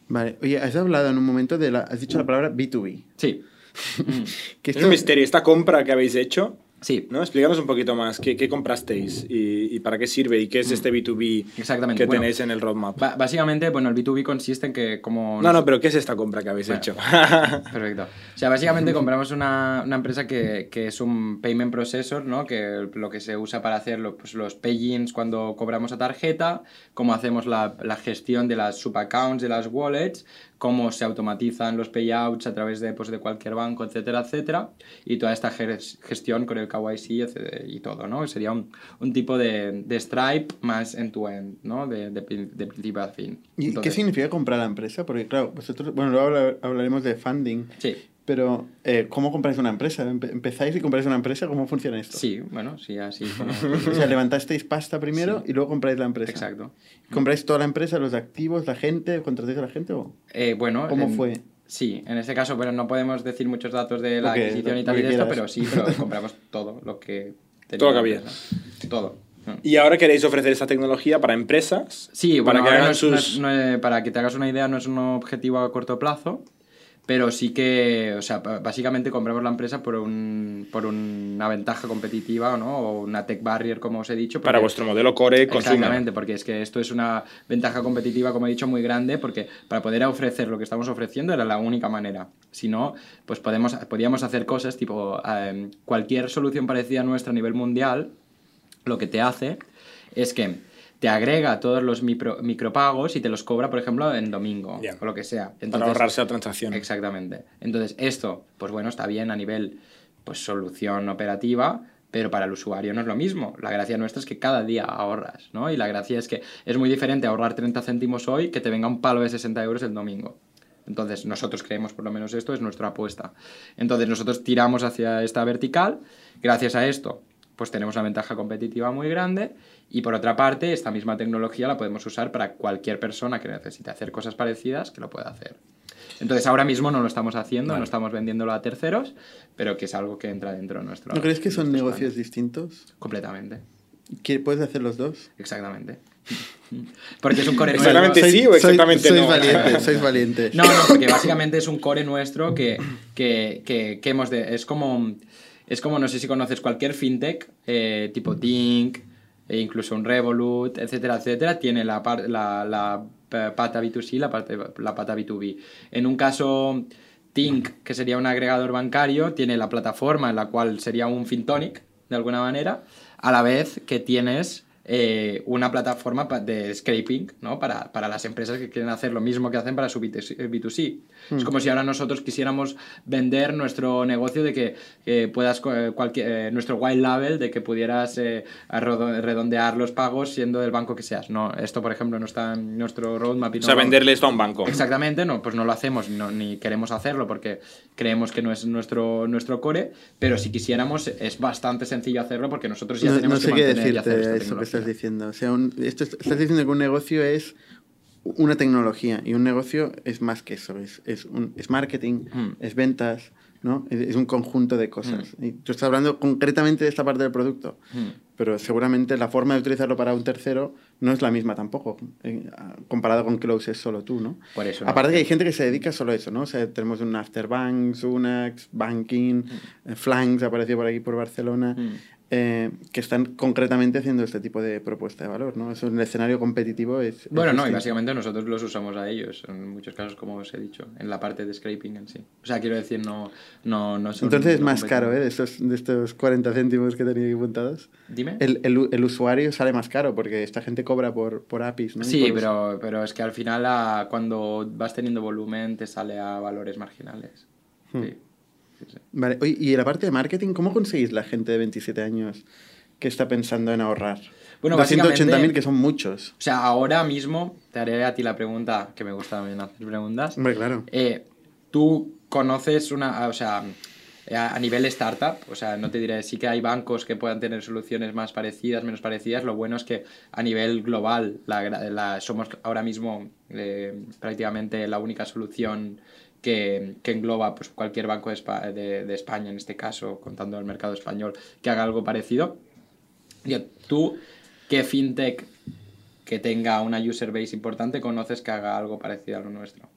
Vale. Oye, has hablado en un momento de la... Has dicho la palabra B2B. Sí. Que Es esto- un misterio. Esta compra que habéis hecho, Sí. ¿no? Explícanos un poquito más qué, qué comprasteis y, y, para qué sirve y qué es este B2B Mm. Exactamente. que Bueno, tenéis en el roadmap. Básicamente, bueno, el B2B consiste en que como... No, no, pero ¿qué es esta compra que habéis Bueno. hecho? Perfecto. O sea, básicamente compramos una, una empresa que, que es un payment processor, ¿no? Que lo que se usa para hacer lo- pues, los pay-ins cuando cobramos a tarjeta, cómo hacemos la, la gestión de las subaccounts, de las wallets, cómo se automatizan los payouts a través de, pues, de cualquier banco, etcétera, etcétera, y toda esta ges- gestión con el KYC y todo, ¿no? Sería un, un tipo de, de Stripe más end-to-end, ¿no? De, de, de principio a fin. ¿Y qué significa comprar la empresa? Porque, claro, vosotros, bueno, luego habla- hablaremos de funding, Sí. Pero eh, ¿cómo compráis una empresa? Empe- ¿Empezáis y compráis una empresa? ¿Cómo funciona esto? Sí, bueno, sí, así. como- O sea, levantasteis pasta primero y luego compráis la empresa. Exacto. ¿Compráis toda la empresa, los activos, la gente? ¿Contratáis a la gente o...? Eh, bueno, ¿Cómo en- fue? Sí, en este caso, pero no podemos decir muchos datos de la adquisición y tal y de esto, pero sí, pero compramos todo lo que tenía Todo lo que había. Todo. y ahora queréis ofrecer esta tecnología para empresas. Sí, para bueno, que hagan no es- no sus... es- no es- para que te hagas una idea, no es un objetivo a corto plazo, pero sí que, o sea, básicamente compramos la empresa por, un, por una ventaja competitiva ¿no? o una tech barrier, como os he dicho. Para vuestro modelo core consumer. Exactamente, porque es que esto es una ventaja competitiva, como he dicho, muy grande, porque para poder ofrecer lo que estamos ofreciendo era la única manera. Si no, pues podemos, podíamos hacer cosas tipo eh, cualquier solución parecida a nuestra a nivel mundial, lo que te hace es que te agrega todos los micro- micropagos y te los cobra, por ejemplo, en domingo o lo que sea. para ahorrarse la transacción. Exactamente. Entonces, esto, pues bueno, está bien a nivel pues solución operativa, pero para el usuario no es lo mismo. La gracia nuestra es que cada día ahorras, ¿no? Y la gracia es que es muy diferente ahorrar 30 céntimos hoy que te venga un palo de 60 euros el domingo. Entonces, nosotros creemos por lo menos esto, es nuestra apuesta. Entonces, nosotros tiramos hacia esta vertical. Gracias a esto, pues tenemos una ventaja competitiva muy grande. Y por otra parte, esta misma tecnología la podemos usar para cualquier persona que necesite hacer cosas parecidas que lo pueda hacer. Entonces, ahora mismo no lo estamos haciendo, no estamos vendiéndolo a terceros, pero que es algo que entra dentro de nuestro. ¿No crees que son negocios planes. distintos? Completamente. ¿Qué- ¿Puedes hacer los dos? Exactamente. Porque es un core Exactamente nuestro- sí o exactamente sois no. valientes, sois valientes. No, no, porque básicamente es un core nuestro que, que, que, que hemos de... Es como, es como, no sé si conoces cualquier fintech, eh, tipo Tink, e incluso un Revolut, etcétera, etcétera, tiene la, par- la, p- pata B2C y la, parte, la pata B2B. En un caso, Tink, que sería un agregador bancario, tiene la plataforma en la cual sería un FinTonic, de alguna manera, a la vez que tienes eh, una plataforma de scraping ¿no? para, para las empresas que quieren hacer lo mismo que hacen para su B2C. B2C. Es como si ahora nosotros quisiéramos vender nuestro negocio de que eh, puedas, eh, cualquier, eh, nuestro white label, de que pudieras eh, redondear los pagos siendo del banco que seas. No, esto, por ejemplo, no está en nuestro roadmap. y O no sea, lo- venderle esto a un banco. Exactamente, no, pues no lo hacemos no- ni queremos hacerlo porque creemos que no es nuestro, nuestro core, pero si quisiéramos es bastante sencillo hacerlo porque nosotros ya no, tenemos no sé que qué mantener y hacer esta estás diciendo. O sea, un- esto es- estás diciendo que un negocio es una tecnología y un negocio es más que eso. Es, es, un, es marketing, Mm. es ventas, ¿no? Es, es un conjunto de cosas. Y tú estás hablando concretamente de esta parte del producto, Mm. pero seguramente la forma de utilizarlo para un tercero no es la misma tampoco, eh, comparado con que lo uses solo tú, ¿no? Por eso, ¿no? Aparte que hay gente que se dedica solo a eso, ¿no? O sea, tenemos un Afterbanks, Unax, Banking, eh, Flanks, apareció por aquí por Barcelona, Mm. Eh, que están concretamente haciendo este tipo de propuesta de valor, ¿no? En el escenario competitivo es... es Bueno, no, y básicamente nosotros los usamos a ellos, en muchos casos, como os he dicho, en la parte de scraping en sí. O sea, quiero decir, no, no, no son- Entonces es no más caro, ¿eh? De estos, de estos 40 céntimos que tenía aquí apuntados. Dime. El, el, el usuario sale más caro porque esta gente cobra por, por APIs, ¿no? Sí, pero, pero es que al final a- cuando vas teniendo volumen te sale a valores marginales. Hmm. Sí. Sí, sí. Vale, oye, y en la parte de marketing, ¿cómo conseguís la gente de 27 años que está pensando en ahorrar? Bueno, 280.000 básicamente- que son muchos. O sea, ahora mismo te haré a ti la pregunta, que me gusta también hacer preguntas. Hombre, claro. Eh, Tú conoces una, o sea, a nivel startup, o sea, no te diré, sí que hay bancos que puedan tener soluciones más parecidas, menos parecidas, lo bueno es que a nivel global la, la- somos ahora mismo eh, prácticamente la única solución que, que engloba pues, cualquier banco de, Espa- de- de España, en este caso, contando el mercado español, que haga algo parecido. Yo, ¿Tú qué fintech que tenga una user base importante conoces que haga algo parecido a lo nuestro?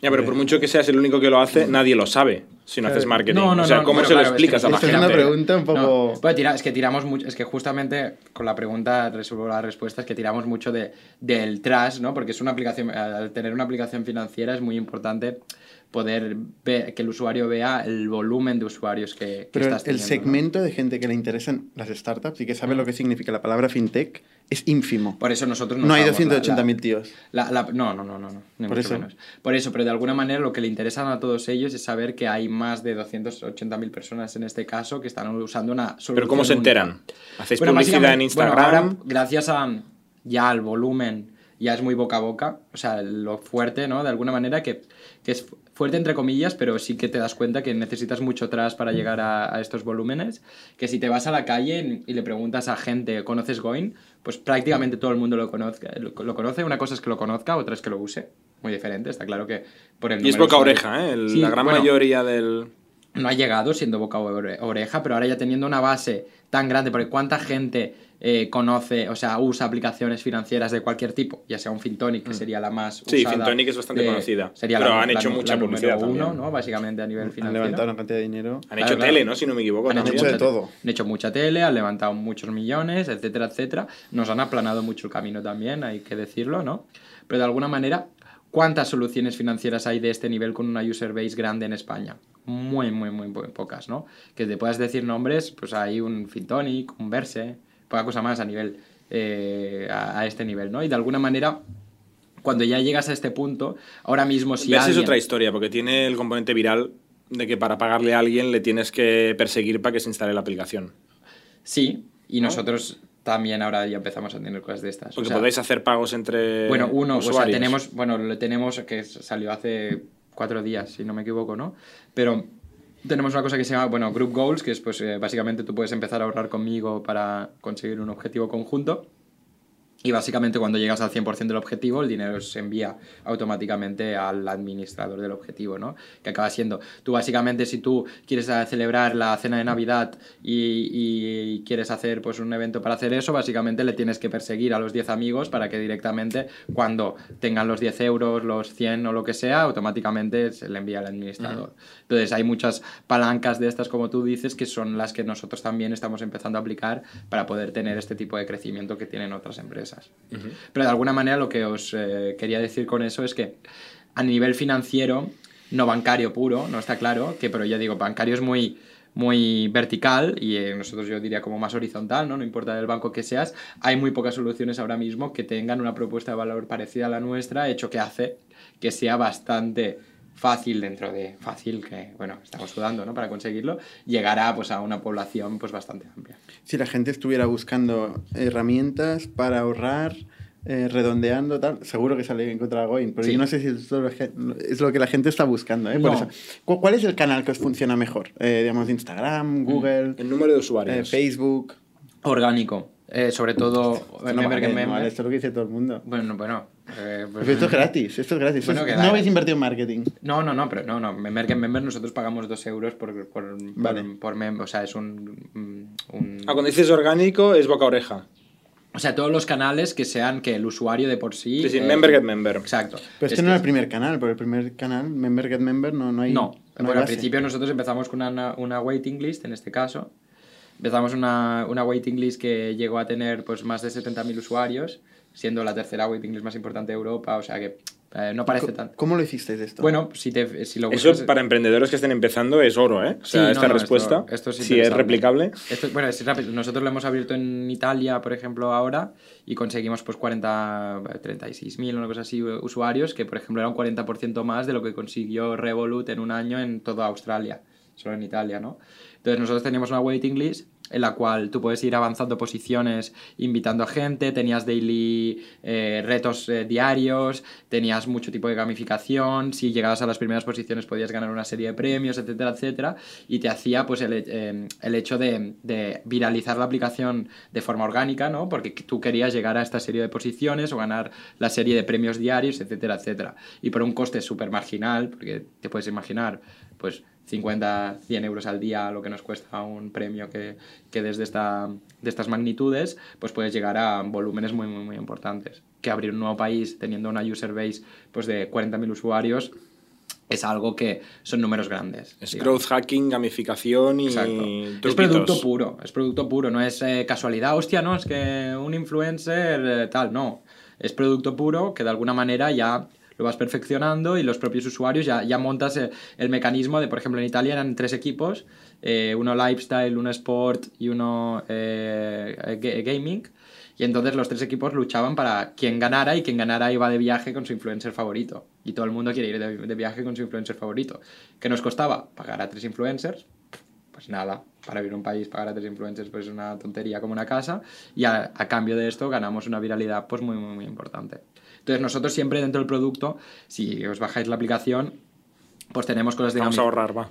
Ya, pero por mucho que seas el único que lo hace, nadie lo sabe si no haces marketing. No, no, o sea, no, ¿cómo pero se lo claro, es que explicas a la Esta es gente? una pregunta un No, poco... pues tira- es que tiramos mucho, es que justamente con la pregunta resuelvo la respuesta, es que tiramos mucho de, del trash, ¿no? Porque es una aplicación, al tener una aplicación financiera es muy importante poder ver, que el usuario vea el volumen de usuarios que, que Pero estás el teniendo. ¿no? segmento de gente que le interesan las startups y que sabe lo que significa la palabra fintech es ínfimo. Por eso nosotros No hay usamos la- 280.000 la- tíos. La- la- no, no, no, no, no, ni Por mucho eso. menos. Por eso, pero de alguna manera lo que le interesa a todos ellos es saber que hay más de 280.000 personas en este caso que están usando una solución Pero ¿cómo se única. enteran? ¿Hacéis Bueno, publicidad en Instagram? bueno, ahora, gracias a ya al volumen, ya es muy boca a boca, o sea, lo fuerte, ¿no? De alguna manera que, que es fuerte entre comillas, pero sí que te das cuenta que necesitas mucho tras para llegar a, a estos volúmenes, que si te vas a la calle y le preguntas a gente, ¿conoces Goin? Pues prácticamente todo el mundo lo, conozca, lo, lo conoce, una cosa es que lo conozca, otra es que lo use, muy diferente, está claro que por el Y es de boca oreja, ¿eh? El- Sí, la gran bueno, mayoría del... no ha llegado siendo boca ore- oreja, pero ahora ya teniendo una base tan grande, porque cuánta gente eh, conoce, o sea, usa aplicaciones financieras de cualquier tipo, ya sea un Fintonic, que sería la más Mm. Sí, usada Fintonic es bastante de- conocida, Sería pero la, han la- hecho la mucha publicidad uno, también. ¿no? Básicamente a nivel Han financiero. levantado una cantidad de dinero. Han Claro, hecho claro. tele, ¿no? Si no me equivoco. Han Han también. hecho de todo. Han hecho mucha tele, han levantado muchos millones, etcétera, etcétera. Nos han aplanado mucho el camino también, hay que decirlo, ¿no? Pero de alguna manera, ¿cuántas soluciones financieras hay de este nivel con una user base grande en España? Muy, muy, muy, muy pocas, ¿no? Que te puedas decir nombres, pues hay un Fintonic, un Verse, poca cosa más a nivel, eh, a, a este nivel, ¿no? Y de alguna manera, cuando ya llegas a este punto, ahora mismo si Verse es alguien... otra historia, porque tiene el componente viral de que para pagarle a alguien le tienes que perseguir para que se instale la aplicación. Sí, y nosotros también ahora ya empezamos a tener cosas de estas. Porque O sea, podéis hacer pagos entre Bueno, uno, o sea, tenemos, bueno, lo tenemos que salió hace cuatro días, si no me equivoco, ¿no? Pero tenemos una cosa que se llama, bueno, Group Goals, que es pues eh, básicamente tú puedes empezar a ahorrar conmigo para conseguir un objetivo conjunto. Y básicamente cuando llegas al 100% del objetivo, el dinero se envía automáticamente al administrador del objetivo, ¿no? Que acaba siendo, tú básicamente si tú quieres eh, celebrar la cena de Navidad y, y quieres hacer pues un evento para hacer eso, básicamente le tienes que perseguir a los 10 amigos para que directamente cuando tengan los 10 euros, los 100 o lo que sea, automáticamente se le envía al administrador. Entonces hay muchas palancas de estas, como tú dices, que son las que nosotros también estamos empezando a aplicar para poder tener este tipo de crecimiento que tienen otras empresas. Pero de alguna manera lo que os eh, quería decir con eso es que a nivel financiero, no bancario puro, no está claro, que pero ya digo, bancario es muy muy vertical y eh, nosotros yo diría como más horizontal, ¿no? No importa del banco que seas, hay muy pocas soluciones ahora mismo que tengan una propuesta de valor parecida a la nuestra, hecho que hace que sea bastante fácil dentro de fácil que bueno estamos sudando no para conseguirlo llegará pues a una población pues bastante amplia Si la gente estuviera buscando herramientas para ahorrar, eh, redondeando, tal, seguro que sale en contra de Goin. Pero Sí. yo no sé si es lo, que- es lo que la gente está buscando. ¿eh? Por No. eso. ¿Cu- ¿Cuál es el canal que os funciona mejor? Eh, digamos, Instagram, Google, El número de eh, usuarios. Facebook. orgánico eh, sobre todo Esto no vale, no vale, esto es lo que dice todo el mundo. bueno bueno eh, pues- Pero esto es gratis, esto es gratis. Bueno, es- no habéis invertido en marketing. No, no, no, pero no, no. Member member nosotros pagamos dos euros por, por, Vale. por, por mem- O sea, es un, un- Ah, cuando dices orgánico es boca oreja. O sea, todos los canales que sean que el usuario de por sí... Sí, sí, eh, member get member. Exacto. Pero este no era el primer canal, porque el primer canal, Member Get Member, no, no hay. No, bueno, al principio nosotros empezamos con una, una waiting list, en este caso. Empezamos una, una waiting list que llegó a tener pues, más de 70.000 usuarios, siendo la tercera waiting list más importante de Europa, o sea que eh, no parece tanto. ¿Cómo lo hicisteis esto? Bueno, si, te, si lo Eso para emprendedores que estén empezando es oro, ¿eh? O sea, Sí, no, esta no, respuesta, esto- esto es si es replicable. Esto, bueno, es rápido. Nosotros lo hemos abierto en Italia, por ejemplo, ahora, y conseguimos pues 40, 36.000 o una cosa así usuarios, que por ejemplo era un 40% más de lo que consiguió Revolut en un año en toda Australia, solo en Italia, ¿no? Entonces nosotros teníamos una waiting list en la cual tú puedes ir avanzando posiciones invitando a gente, tenías daily eh, retos eh, diarios, tenías mucho tipo de gamificación, si llegabas a las primeras posiciones podías ganar una serie de premios, etcétera, etcétera, y te hacía pues el, eh, el hecho de, de viralizar la aplicación de forma orgánica, ¿no? Porque tú querías llegar a esta serie de posiciones o ganar la serie de premios diarios, etcétera, etcétera. Y por un coste súper marginal, porque te puedes imaginar, pues 50, 100 euros al día, lo que nos cuesta un premio que, que desde esta, de estas magnitudes, pues puedes llegar a volúmenes muy, muy, muy importantes. Que abrir un nuevo país teniendo una user base pues de 40.000 usuarios es algo que son números grandes. Es growth hacking, gamificación y Es producto puro, es producto puro, no es eh, casualidad, hostia, no, es que un influencer eh, tal, no. Es producto puro que de alguna manera ya lo vas perfeccionando y los propios usuarios ya, ya montas el, el mecanismo de, por ejemplo, en Italia eran tres equipos, eh, uno lifestyle, uno sport y uno gaming. Y entonces los tres equipos luchaban para quien ganara y quien ganara iba de viaje con su influencer favorito. Y todo el mundo quiere ir de, viaje con su influencer favorito. ¿Qué nos costaba? Pagar a tres influencers. Pues nada, para vivir en un país pagar a tres influencers pues es una tontería como una casa. Y a, cambio de esto ganamos una viralidad pues muy, muy, muy importante. Entonces nosotros siempre dentro del producto, si os bajáis la aplicación, pues tenemos cosas de Vamos a ahorrar, va.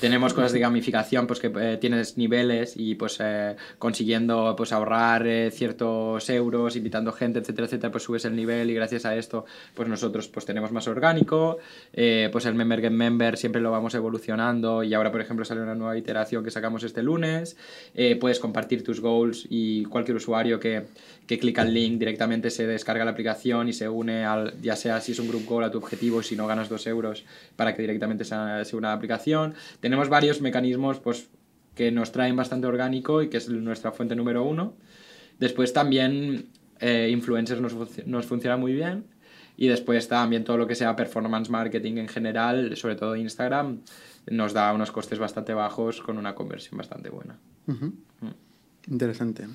Tenemos cosas de gamificación, pues que eh, tienes niveles y pues eh, consiguiendo pues ahorrar eh, ciertos euros, invitando gente, etcétera, etcétera, pues subes el nivel y gracias a esto pues nosotros pues tenemos más orgánico, pues el Member Get Member siempre lo vamos evolucionando y ahora por ejemplo sale una nueva iteración que sacamos este lunes, puedes compartir tus goals y cualquier usuario que, que clica el link directamente se descarga la aplicación y se une al, ya sea si es un group goal a tu objetivo si no ganas dos euros para que directamente sea, una aplicación. Tenemos varios mecanismos pues, que nos traen bastante orgánico y que es nuestra fuente número uno. Después también eh, influencers nos, nos funciona muy bien. Y después también todo lo que sea performance marketing en general, sobre todo Instagram, nos da unos costes bastante bajos con una conversión bastante buena. Interesante.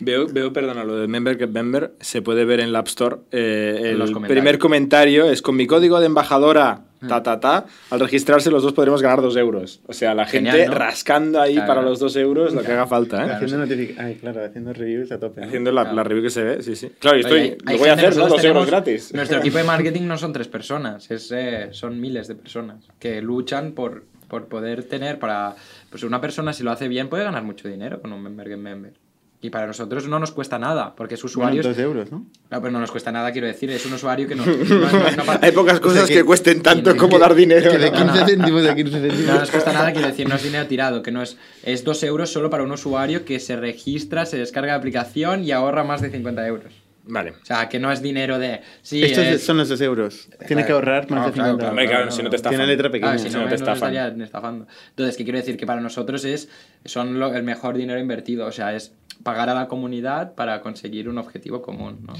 Veo, veo, perdona, lo de Member Get Member se puede ver en la App Store. Eh, el primer comentario es con mi código de embajadora mm. Ta ta ta, al registrarse los dos podremos ganar dos euros. O sea, la gente rascando ahí para los dos euros lo que haga falta. ¿eh? Haciendo, Ay, claro, haciendo reviews a tope. Haciendo la, la, review que se ve, sí, sí. Claro, estoy, lo voy a hacer, ¿no? Dos euros gratis. Nuestro equipo de marketing no son tres personas, es, eh, son miles de personas que luchan por, por poder tener para... Pues una persona si lo hace bien puede ganar mucho dinero con un Member Member. Y para nosotros no nos cuesta nada, porque es usuario. Bueno, euros, ¿no? No, pero no nos cuesta nada, quiero decir, es un usuario que no. Hay pocas cosas que, cuesten tanto como dar dinero. Que de 15 céntimos, de 15 céntimos. No nos cuesta nada, quiero decir, no es dinero tirado, que no es. Es 2 euros solo para un usuario que se registra, se descarga la aplicación y ahorra más de 50 euros. Vale. O sea, que no es dinero de. Sí, Estos son los 2 euros. Tiene que ahorrar más de 50 euros. Claro, si no te estafan. Tiene letra pequeña. si, no, te estafan. estafando. Entonces, ¿qué quiero decir? Que para nosotros es son el mejor dinero invertido. O sea, es pagar a la comunidad para conseguir un objetivo común. ¿no?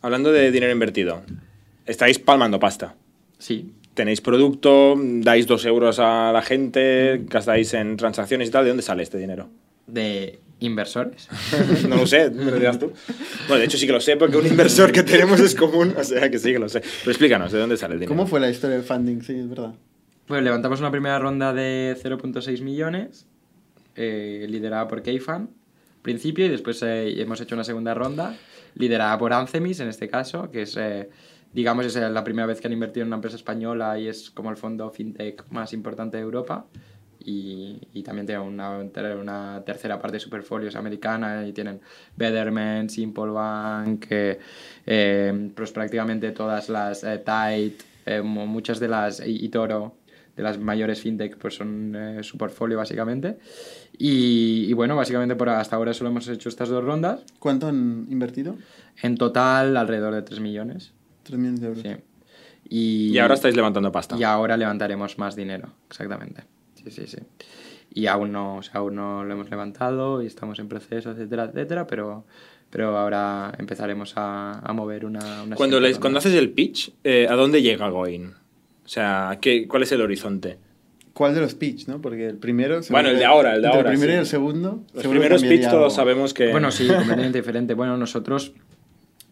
Hablando de dinero invertido, estáis palmando pasta. Sí. Tenéis producto, dais dos euros a la gente, gastáis en transacciones y tal. ¿De dónde sale este dinero? De inversores. no lo sé, me lo dirás tú. Bueno, de hecho sí que lo sé porque un inversor que tenemos es común, o sea que sí que lo sé. Pero explícanos, ¿de dónde sale el dinero? ¿Cómo fue la historia del funding? Sí, es verdad. Pues levantamos una primera ronda de 0.6 millones, eh, liderada por Keyfan principio y después eh, hemos hecho una segunda ronda liderada por Ancemis en este caso, que es, eh, digamos, es la primera vez que han invertido en una empresa española y es como el fondo fintech más importante de Europa. Y, y también tiene una, una, tercera parte de su portfolio americana y tienen Betterment, Simple Bank, eh, pues prácticamente todas las Tide, muchas de las, y, Toro, de las mayores fintech, pues son su portfolio básicamente. Y, bueno, básicamente por hasta ahora solo hemos hecho estas dos rondas. ¿Cuánto han invertido? En total alrededor de 3 millones. 3 millones de euros. Sí. Y, y, ahora estáis levantando pasta. Y ahora levantaremos más dinero, exactamente. Sí, sí, sí. Y aún no, o sea, aún no lo hemos levantado y estamos en proceso, etcétera, etcétera, pero, pero ahora empezaremos a, a mover una... una cuando, les, cuando haces el pitch, eh, ¿a dónde llega Goin? O sea, ¿qué, ¿cuál es el horizonte? ¿Cuál de los pitch, no? Porque el primero... Bueno, el de ahora, el de ahora. El primero y el segundo. Los primeros pitch todos sabemos que... Bueno, sí, completamente diferente. Bueno, nosotros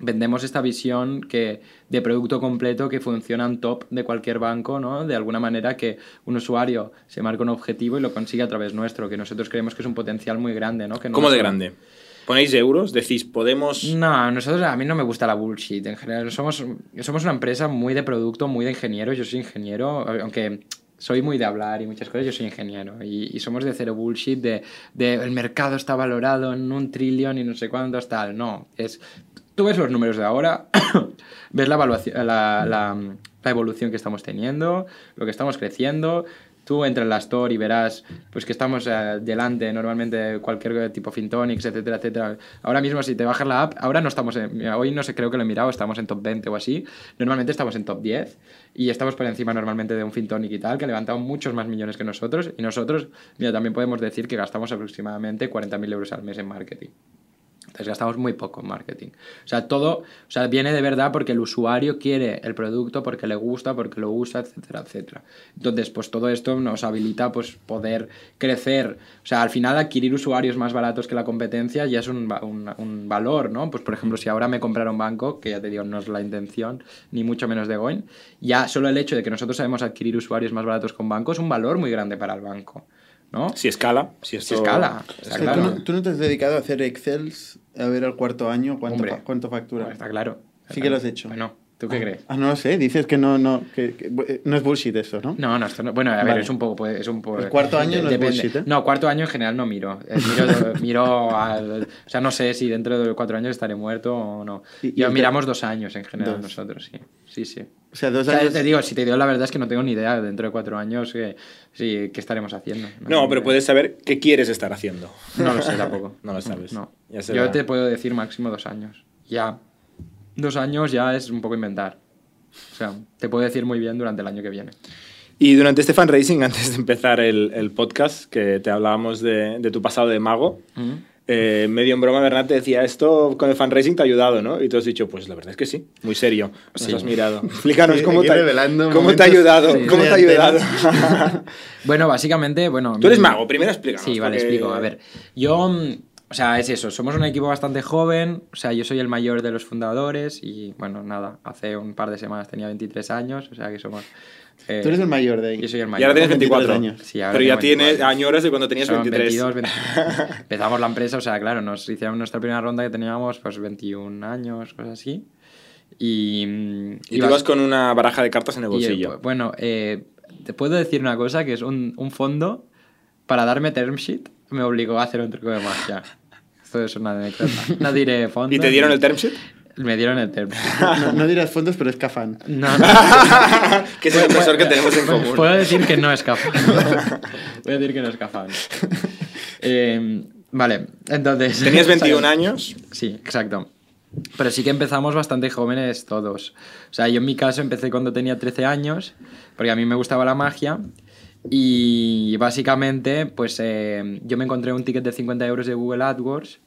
vendemos esta visión que, de producto completo que funciona en top de cualquier banco, ¿no? De alguna manera que un usuario se marca un objetivo y lo consigue a través nuestro, que nosotros creemos que es un potencial muy grande, ¿no? Que ¿Cómo de grande? ¿Ponéis euros? ¿Decís, podemos...? No, nosotros, a mí no me gusta la bullshit en general. Somos, somos una empresa muy de producto, muy de ingenieros. Yo soy ingeniero, aunque soy muy de hablar y muchas cosas, yo soy ingeniero y, somos de cero bullshit, de, el mercado está valorado en un trillón y no sé cuánto tal. No, es, tú ves los números de ahora, ves la, evaluación, la, evolución que estamos teniendo, lo que estamos creciendo, tú entras en la store y verás pues que estamos eh, delante normalmente cualquier tipo Fintonics, etcétera, etcétera. Ahora mismo si te bajas la app, ahora no estamos en, hoy no sé, creo que lo he mirado, estamos en top 20 o así. Normalmente estamos en top 10 y estamos por encima normalmente de un Fintonic y tal, que ha levantado muchos más millones que nosotros y nosotros, mira, también podemos decir que gastamos aproximadamente 40.000 euros al mes en marketing. Entonces gastamos muy poco en marketing. O sea, todo o sea, viene de verdad porque el usuario quiere el producto, porque le gusta, porque lo usa, etcétera, etcétera. Entonces, pues todo esto nos habilita pues poder crecer. O sea, al final adquirir usuarios más baratos que la competencia ya es un, un, un valor, ¿no? Pues por ejemplo, si ahora me comprara un banco, que ya te digo, no es la intención, ni mucho menos de Goin, ya solo el hecho de que nosotros sabemos adquirir usuarios más baratos con banco es un valor muy grande para el banco. ¿no? Si escala. Si, esto... si escala. Tú, no, tú, no, te has dedicado a hacer Excels a ver al cuarto año cuánto, Hombre, fa cuánto factura. Está claro. Sí que lo has hecho. Bueno, ¿tú qué ah, crees? Ah, no lo sé. Dices que no, no, que, que, no es bullshit eso, ¿no? No, no, esto no. Bueno, a ver, vale. es un poco. Es un poco el cuarto año no depende. es bullshit, ¿eh? No, cuarto año en general no miro. Miro, miro al, o sea, no sé si dentro de cuatro años estaré muerto o no. ¿Y, Yo y miramos dos años en general Dos. nosotros, sí. Sí, sí. O sea, dos O sea, años. te digo, si te digo la verdad es que no tengo ni idea dentro de cuatro años que, sí, qué estaremos haciendo. No, pero puedes saber qué quieres estar haciendo. No lo sé tampoco. No lo sabes. No. Ya. Yo te puedo decir máximo dos años. Ya. Dos años ya es un poco inventar. O sea, te puedo decir muy bien durante el año que viene. Y durante este fundraising, antes de empezar el, el podcast, que te hablábamos de, de tu pasado de mago, Mm. eh, medio en broma, Bernat te decía, esto con el fundraising te ha ayudado, ¿no? Y tú has dicho, pues la verdad es que sí, muy serio. Nos Sí. has mirado. Explícanos Sí, cómo, te, revelando cómo te ha ayudado. Sí. ¿Cómo te ha ayudado? Bueno, básicamente, bueno... tú eres mi- mago, primero explícanos. Sí, vale, porque- explico. A ver, yo, mm, o sea, es eso, somos un equipo bastante joven, o sea, yo soy el mayor de los fundadores y, bueno, nada, hace un par de semanas tenía 23 años, o sea que somos... eh, Tú eres el mayor de ahí. Yo soy el Y mayor. ahora tienes 23 24 años. Sí, ahora Pero ya tienes 24. añoras de cuando tenías Son 23. 22, 20. Empezamos la empresa, o sea, claro, nos hicieron nuestra primera ronda que teníamos pues 21 años, cosas así. Y, Y tú vas con una baraja de cartas en el y, eh, bolsillo. bueno, eh, te puedo decir una cosa, que es un, un fondo para darme term sheet me obligó a hacer un truco de magia. Esto es una anécdota. No diré fondo. ¿Y te dieron el term sheet? Me dieron el term sheet. No, no dirás fondos, pero es Cafán. No, no. que es el inversor que tenemos en común. Puedo decir que no es cafán. Voy a decir que no es cafán. Eh, vale, entonces... Tenías 21 años. Sí, exacto. Pero sí que empezamos bastante jóvenes todos. O sea, yo en mi caso empecé cuando tenía 13 años, porque a mí me gustaba la magia. Y básicamente, pues eh, yo me encontré un ticket de 50 euros de Google AdWords.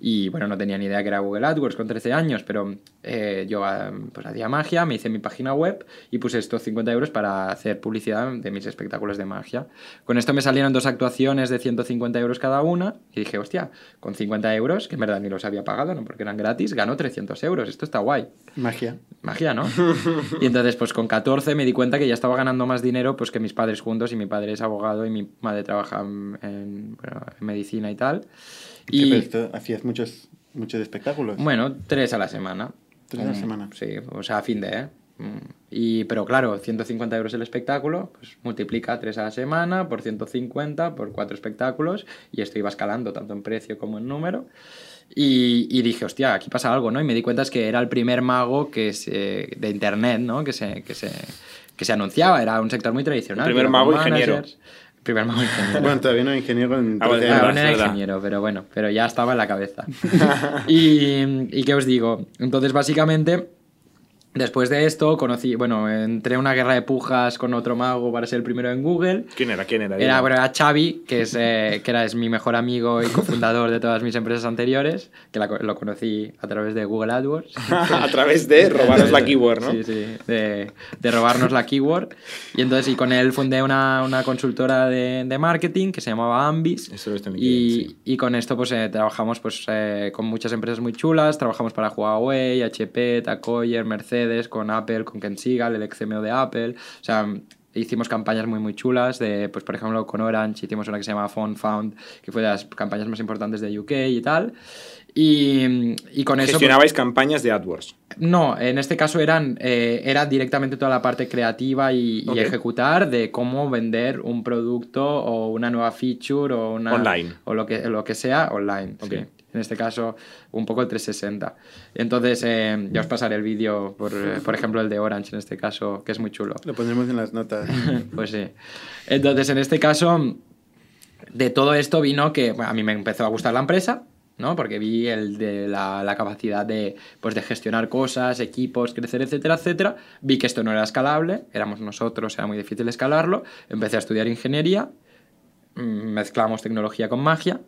Y bueno, no tenía ni idea que era Google AdWords con 13 años, pero eh, yo eh, pues hacía magia, me hice mi página web y puse estos 50 euros para hacer publicidad de mis espectáculos de magia. Con esto me salieron dos actuaciones de 150 euros cada una y dije, hostia, con 50 euros, que en verdad ni los había pagado, ¿no? porque eran gratis, ganó 300 euros, esto está guay. Magia. Magia, ¿no? Y entonces, pues con 14 me di cuenta que ya estaba ganando más dinero pues que mis padres juntos y mi padre es abogado y mi madre trabaja en, en, bueno, en medicina y tal. Y... Pero esto, hacías muchos, muchos espectáculos. bueno, tres a la semana. Tres a la semana. Sí, o sea, a fin de, ¿eh? Mm. Y, pero claro, 150 euros el espectáculo, pues multiplica 3 a la semana por 150 por 4 espectáculos y esto iba escalando tanto en precio como en número. Y, y dije, hostia, aquí pasa algo, ¿no? Y me di cuenta es que era el primer mago que se, de internet, ¿no? Que se, que, se, que se anunciaba, era un sector muy tradicional. El primer mago con ingeniero. Primer mago ingeniero. Bueno, todavía no ingeniero en Ah, bueno, 13 años. aún era ingeniero, pero bueno, pero ya estaba en la cabeza. y, y qué os digo, entonces básicamente, después de esto, conocí, bueno, entré en una guerra de pujas con otro mago para ser el primero en Google. ¿Quién era? ¿Quién era? Era, bueno, era Xavi, que es, eh, que era, es mi mejor amigo y cofundador de todas mis empresas anteriores, que la lo conocí a través de Google AdWords. a través de robaros la keyword, ¿no? Sí, sí, de, de robarnos la keyword. Y entonces, y con él fundé una, una consultora de, de marketing que se llamaba Ambis. Eso lo visto en y, LinkedIn, sí. y con esto, pues eh, trabajamos pues, eh, con muchas empresas muy chulas. Trabajamos para Huawei, HP, Tacoyer, Mercedes, con Apple, con Ken Sigal, el ex CMO de Apple. O sea, hicimos campañas muy muy chulas de pues por ejemplo con Orange hicimos una que se llama Phone Found que fue de las campañas más importantes de UK y tal y, y con eso pues, Gestionabais campañas de AdWords. no, en este caso eran, eh, era directamente toda la parte creativa y, y Ok. ejecutar de cómo vender un producto o una nueva feature o una... Online. O lo que, lo que sea online. Ok. sí. En este caso un poco el 360. Entonces, eh, ya os pasaré el vídeo, por, eh, por, ejemplo, el de Orange en este caso, que es muy chulo. Lo pondremos en las notas. pues sí. Entonces, en este caso, de todo esto vino que a mí me empezó a gustar la empresa, ¿no? Porque vi el de la, la, capacidad de, pues, de gestionar cosas, equipos, crecer, etcétera, etcétera. Vi que esto no era escalable, éramos nosotros, era muy difícil escalarlo. Empecé a estudiar ingeniería, mm, mezclamos tecnología con magia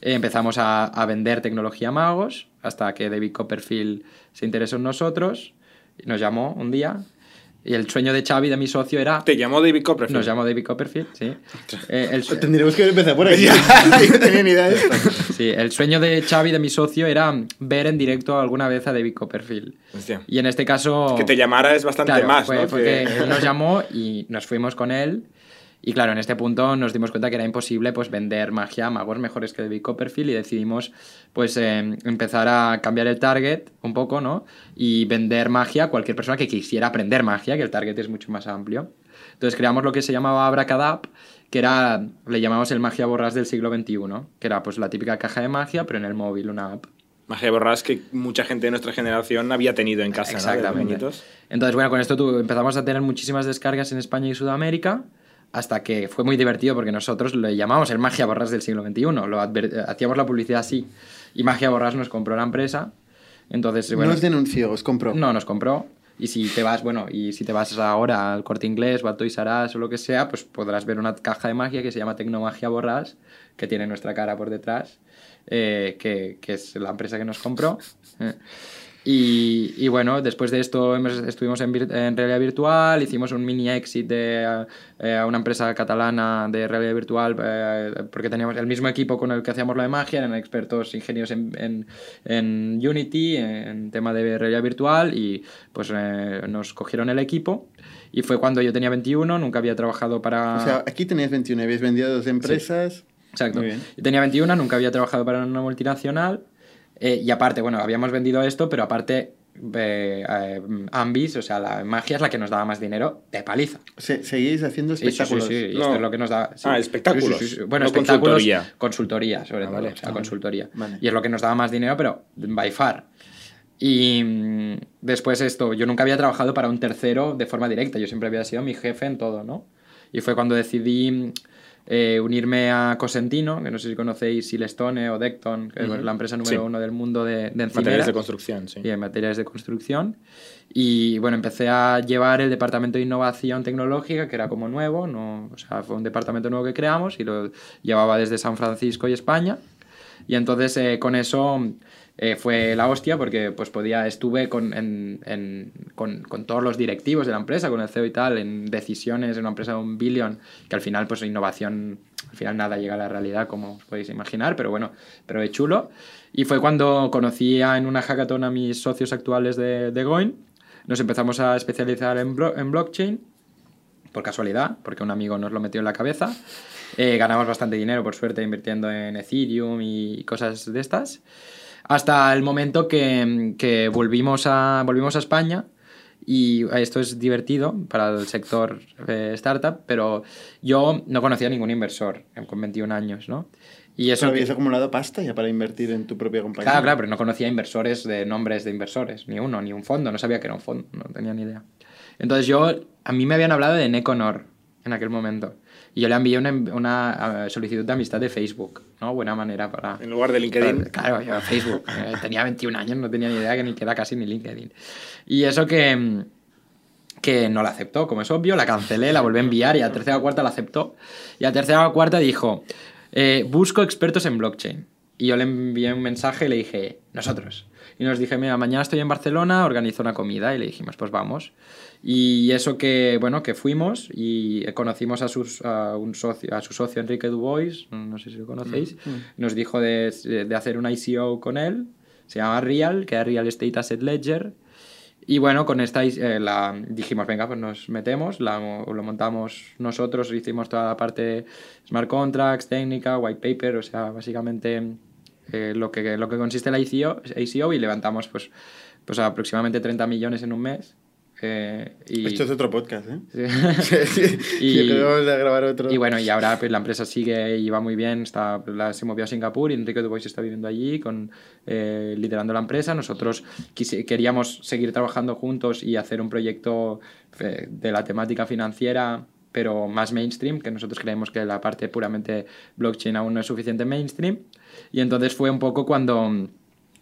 empezamos a, a, vender tecnología a magos hasta que David Copperfield se interesó en nosotros y nos llamó un día. Y el sueño de Xavi, de mi socio, era... ¿Te llamó David Copperfield? Nos llamó David Copperfield, sí. Eh, el Tendríamos que empezar por ahí. No tenía ni idea de esto. Sí, el sueño de Xavi, de mi socio, era ver en directo alguna vez a David Copperfield. Hostia. Y en este caso... Que te llamara es bastante claro, más, fue, ¿no? Fue Que- que él nos llamó y nos fuimos con él. Y claro, en este punto nos dimos cuenta que era imposible pues, vender magia a magos mejores que David Copperfield y decidimos pues, eh, empezar a cambiar el target un poco ¿no? y vender magia a cualquier persona que quisiera aprender magia, que el target es mucho más amplio. Entonces creamos lo que se llamaba Abracadab, que era, le llamamos el magia borrás del siglo XXI, que era pues la típica caja de magia, pero en el móvil, una app. Magia borrás que mucha gente de nuestra generación había tenido en casa, ¿no? Exactamente. pequeñitos. Entonces, bueno, con esto tu- empezamos a tener muchísimas descargas en España y Sudamérica, hasta que fue muy divertido porque nosotros le llamamos el Magia Borrás del siglo XXI, lo adver- hacíamos la publicidad así, y Magia Borrás nos compró la empresa, entonces, bueno, no os denunció, os compró. no, nos compró. Y si te vas, bueno, y si te vas ahora al corte inglés o a Toys R Us o lo que sea, pues podrás ver una caja de magia que se llama Tecnomagia Borrás, que tiene nuestra cara por detrás, eh, que, que es la empresa que nos compró. Y, y bueno, después de esto estuvimos en, en realidad virtual, hicimos un mini exit de eh, a una empresa catalana de realidad virtual, eh, porque teníamos el mismo equipo con el que hacíamos la de magia, eran expertos ingenieros en, en, en Unity, en tema de realidad virtual, y pues eh, nos cogieron el equipo. Y fue cuando yo tenía 21, nunca había trabajado para... O sea, aquí tenías 21, habéis vendido dos empresas. Exacto. Muy bien. Yo tenía 21, nunca había trabajado para una multinacional. Eh, y aparte, bueno, habíamos vendido esto, pero aparte, eh, eh, Ambis, o sea, la magia es la que nos daba más dinero de paliza. Se- seguís haciendo Sí, sí, sí, espectáculos. sí, No. esto es lo que nos da. sí. Ah, espectáculos. Sí, sí, sí, sí. Bueno, No espectáculos. consultoría. Consultoría, sobre Ah, todo. vale. o sea, Ah, consultoría. vale. Y es lo que nos daba más dinero, pero by far. Y mm, después esto, yo nunca había trabajado para un tercero de forma directa, yo siempre había sido mi jefe en todo, ¿no? Y fue cuando decidí eh, unirme a Cosentino, que no sé si conocéis Silestone o Decton, que es la empresa número Sí. uno del mundo de, de Materiales de construcción, sí. y en materiales de construcción. Y bueno, empecé a llevar el departamento de innovación tecnológica, que era como nuevo, no, o sea, fue un departamento nuevo que creamos y lo llevaba desde San Francisco y España. Y entonces eh, con eso eh, fue la hostia porque pues podía, estuve con, con, todos los directivos de la empresa, con el CEO y tal, en decisiones en una empresa de un billón, que al final pues innovación, al final nada llega a la realidad como os podéis imaginar, pero bueno, pero de chulo. Y fue cuando conocí en una hackathon a mis socios actuales de, de Goin, nos empezamos a especializar en, en blockchain por casualidad, porque un amigo nos lo metió en la cabeza. Eh, ganamos bastante dinero, por suerte, invirtiendo en Ethereum y cosas de estas. Hasta el momento que, que volvimos, a, volvimos a España. Y esto es divertido para el sector eh, startup, pero yo no conocía a ningún inversor con 21 años, ¿no? Y eso Pero que- habías acumulado pasta ya para invertir en tu propia compañía. Claro, claro, pero no conocía inversores de nombres de inversores, ni uno, ni un fondo, no sabía que era un fondo, no tenía ni idea. Entonces yo, a mí me habían hablado de Neconor en aquel momento. Y yo le envié una, una, solicitud de amistad de Facebook, ¿no? Buena manera para... En lugar de LinkedIn. Claro, yo Facebook. eh, tenía 21 años, no tenía ni idea que ni que era casi ni LinkedIn. Y eso que, que no la aceptó, como es obvio, la cancelé, la volví a enviar y a tercera o cuarta la aceptó. Y a tercera o cuarta dijo, eh, busco expertos en blockchain. Y yo le envié un mensaje y le dije, nosotros. Y nos dije, mira, mañana estoy en Barcelona, organizo una comida. Y le dijimos, pues vamos. Y eso que, bueno, que fuimos y conocimos a, sus, a, un socio, a su socio Enrique Dubois, no sé si lo conocéis, nos dijo de, de hacer una ICO con él, se llama Real, que es Real Estate Asset Ledger. Y bueno, con esta eh, la, dijimos, venga, pues nos metemos, la, lo montamos nosotros, hicimos toda la parte smart contracts, técnica, white paper, o sea, básicamente eh, lo, que, lo que consiste la ICO, ICO y levantamos pues, pues aproximadamente 30 millones en un mes Eh, y, Esto es otro podcast, ¿eh? y, y, acabamos de grabar otro. y bueno, y ahora pues, la empresa sigue y va muy bien. Está, la- se movió a Singapur y Enrique Dubois está viviendo allí, con, eh, liderando la empresa. Nosotros queríamos seguir trabajando juntos y hacer un proyecto eh, de la temática financiera pero más mainstream, que nosotros creemos que la parte puramente blockchain aún no es suficiente mainstream. Y entonces fue un poco cuando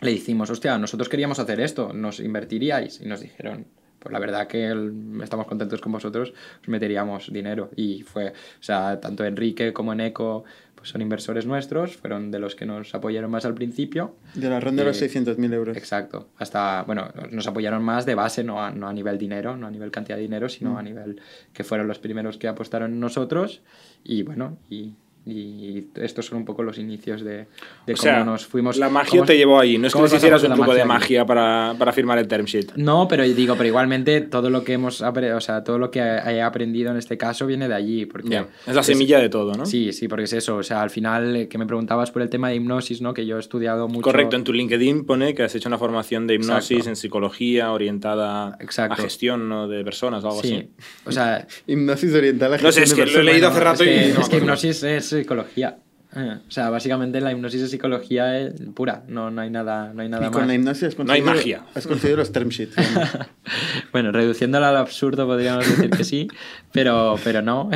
le dijimos, hostia, nosotros queríamos hacer esto, ¿nos invertiríais? Y nos dijeron, pues la verdad que el- estamos contentos con vosotros, os meteríamos dinero. Y fue, o sea, tanto Enrique como Eneco pues son inversores nuestros, fueron de los que nos apoyaron más al principio. De la ronda de los Eh, 600.000 euros. Exacto. Hasta, bueno, nos apoyaron más de base, no a, no a nivel dinero, no a nivel cantidad de dinero, sino Mm. a nivel que fueron los primeros que apostaron nosotros. Y bueno, y, y estos son un poco los inicios de, de O cómo sea, nos fuimos. la magia cómo- te llevó ahí. No es que les hicieras un truco de magia para, para firmar el term sheet. No, pero digo, pero igualmente todo lo que hemos o sea, todo lo que he aprendido en este caso viene de allí. Porque Es la semilla de todo, ¿no? Sí, sí, porque es eso. O sea, al final, eh, que me preguntabas por el tema de hipnosis, ¿no? Que yo he estudiado mucho. Correcto, en tu LinkedIn pone que has hecho una formación de hipnosis Exacto. en psicología orientada Exacto. a gestión ¿no? de personas o algo Sí. así. O sea, Hipnosis oriental a No sé, gestión es de que lo he leído hace es rato y no es que hipnosis es psicología. Eh, O sea, básicamente la hipnosis es psicología pura. No, no hay nada, no hay nada Y con más. la hipnosis has No hay magia. has conseguido los term sheets. ¿no? bueno, reduciéndolo al absurdo podríamos decir que sí, pero, pero no.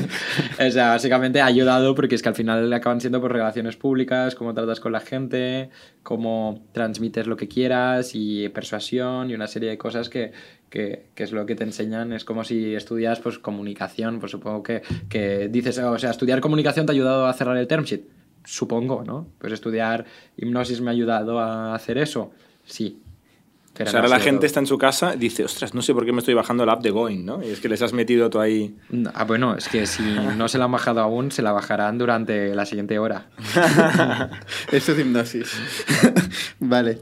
o sea, básicamente ha ayudado porque es que al final acaban siendo por relaciones públicas, cómo tratas con la gente, cómo transmites lo que quieras y persuasión y una serie de cosas que, que, que es lo que te enseñan. Es como si estudias pues, comunicación, pues supongo que, que dices, o sea, estudiar comunicación te ha ayudado a cerrar el term sheet. Supongo, ¿no? Pues estudiar hipnosis me ha ayudado a hacer eso. Sí. Pero o sea, no ahora la gente todo. está en su casa y dice, ostras, no sé por qué me estoy bajando la app de Going, ¿no? Y es que les has metido tú ahí. Ah, bueno, es que si no se la han bajado aún, se la bajarán durante la siguiente hora. Eso es hipnosis. vale.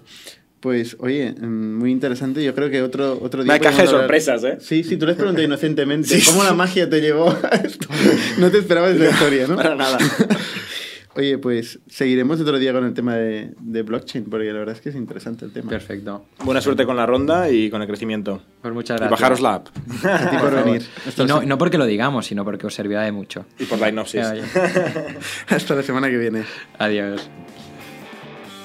Pues, oye, mm, muy interesante. Yo creo que otro, otro día. Una caja de hablar- sorpresas, ¿eh? Sí, sí, tú les preguntas inocentemente Sí, cómo sí. la magia te llevó a esto. No te esperabas esa historia, ¿no? Para nada. Oye, pues seguiremos otro día con el tema de, de blockchain, porque la verdad es que es interesante el tema. Perfecto. Buena suerte con la ronda y con el crecimiento. Pues muchas Y gracias. bajaros la app. A ti por venir. Y la no, no porque lo digamos, sino porque os servirá de mucho. Y por la hipnosis. Hasta la semana que viene. Adiós.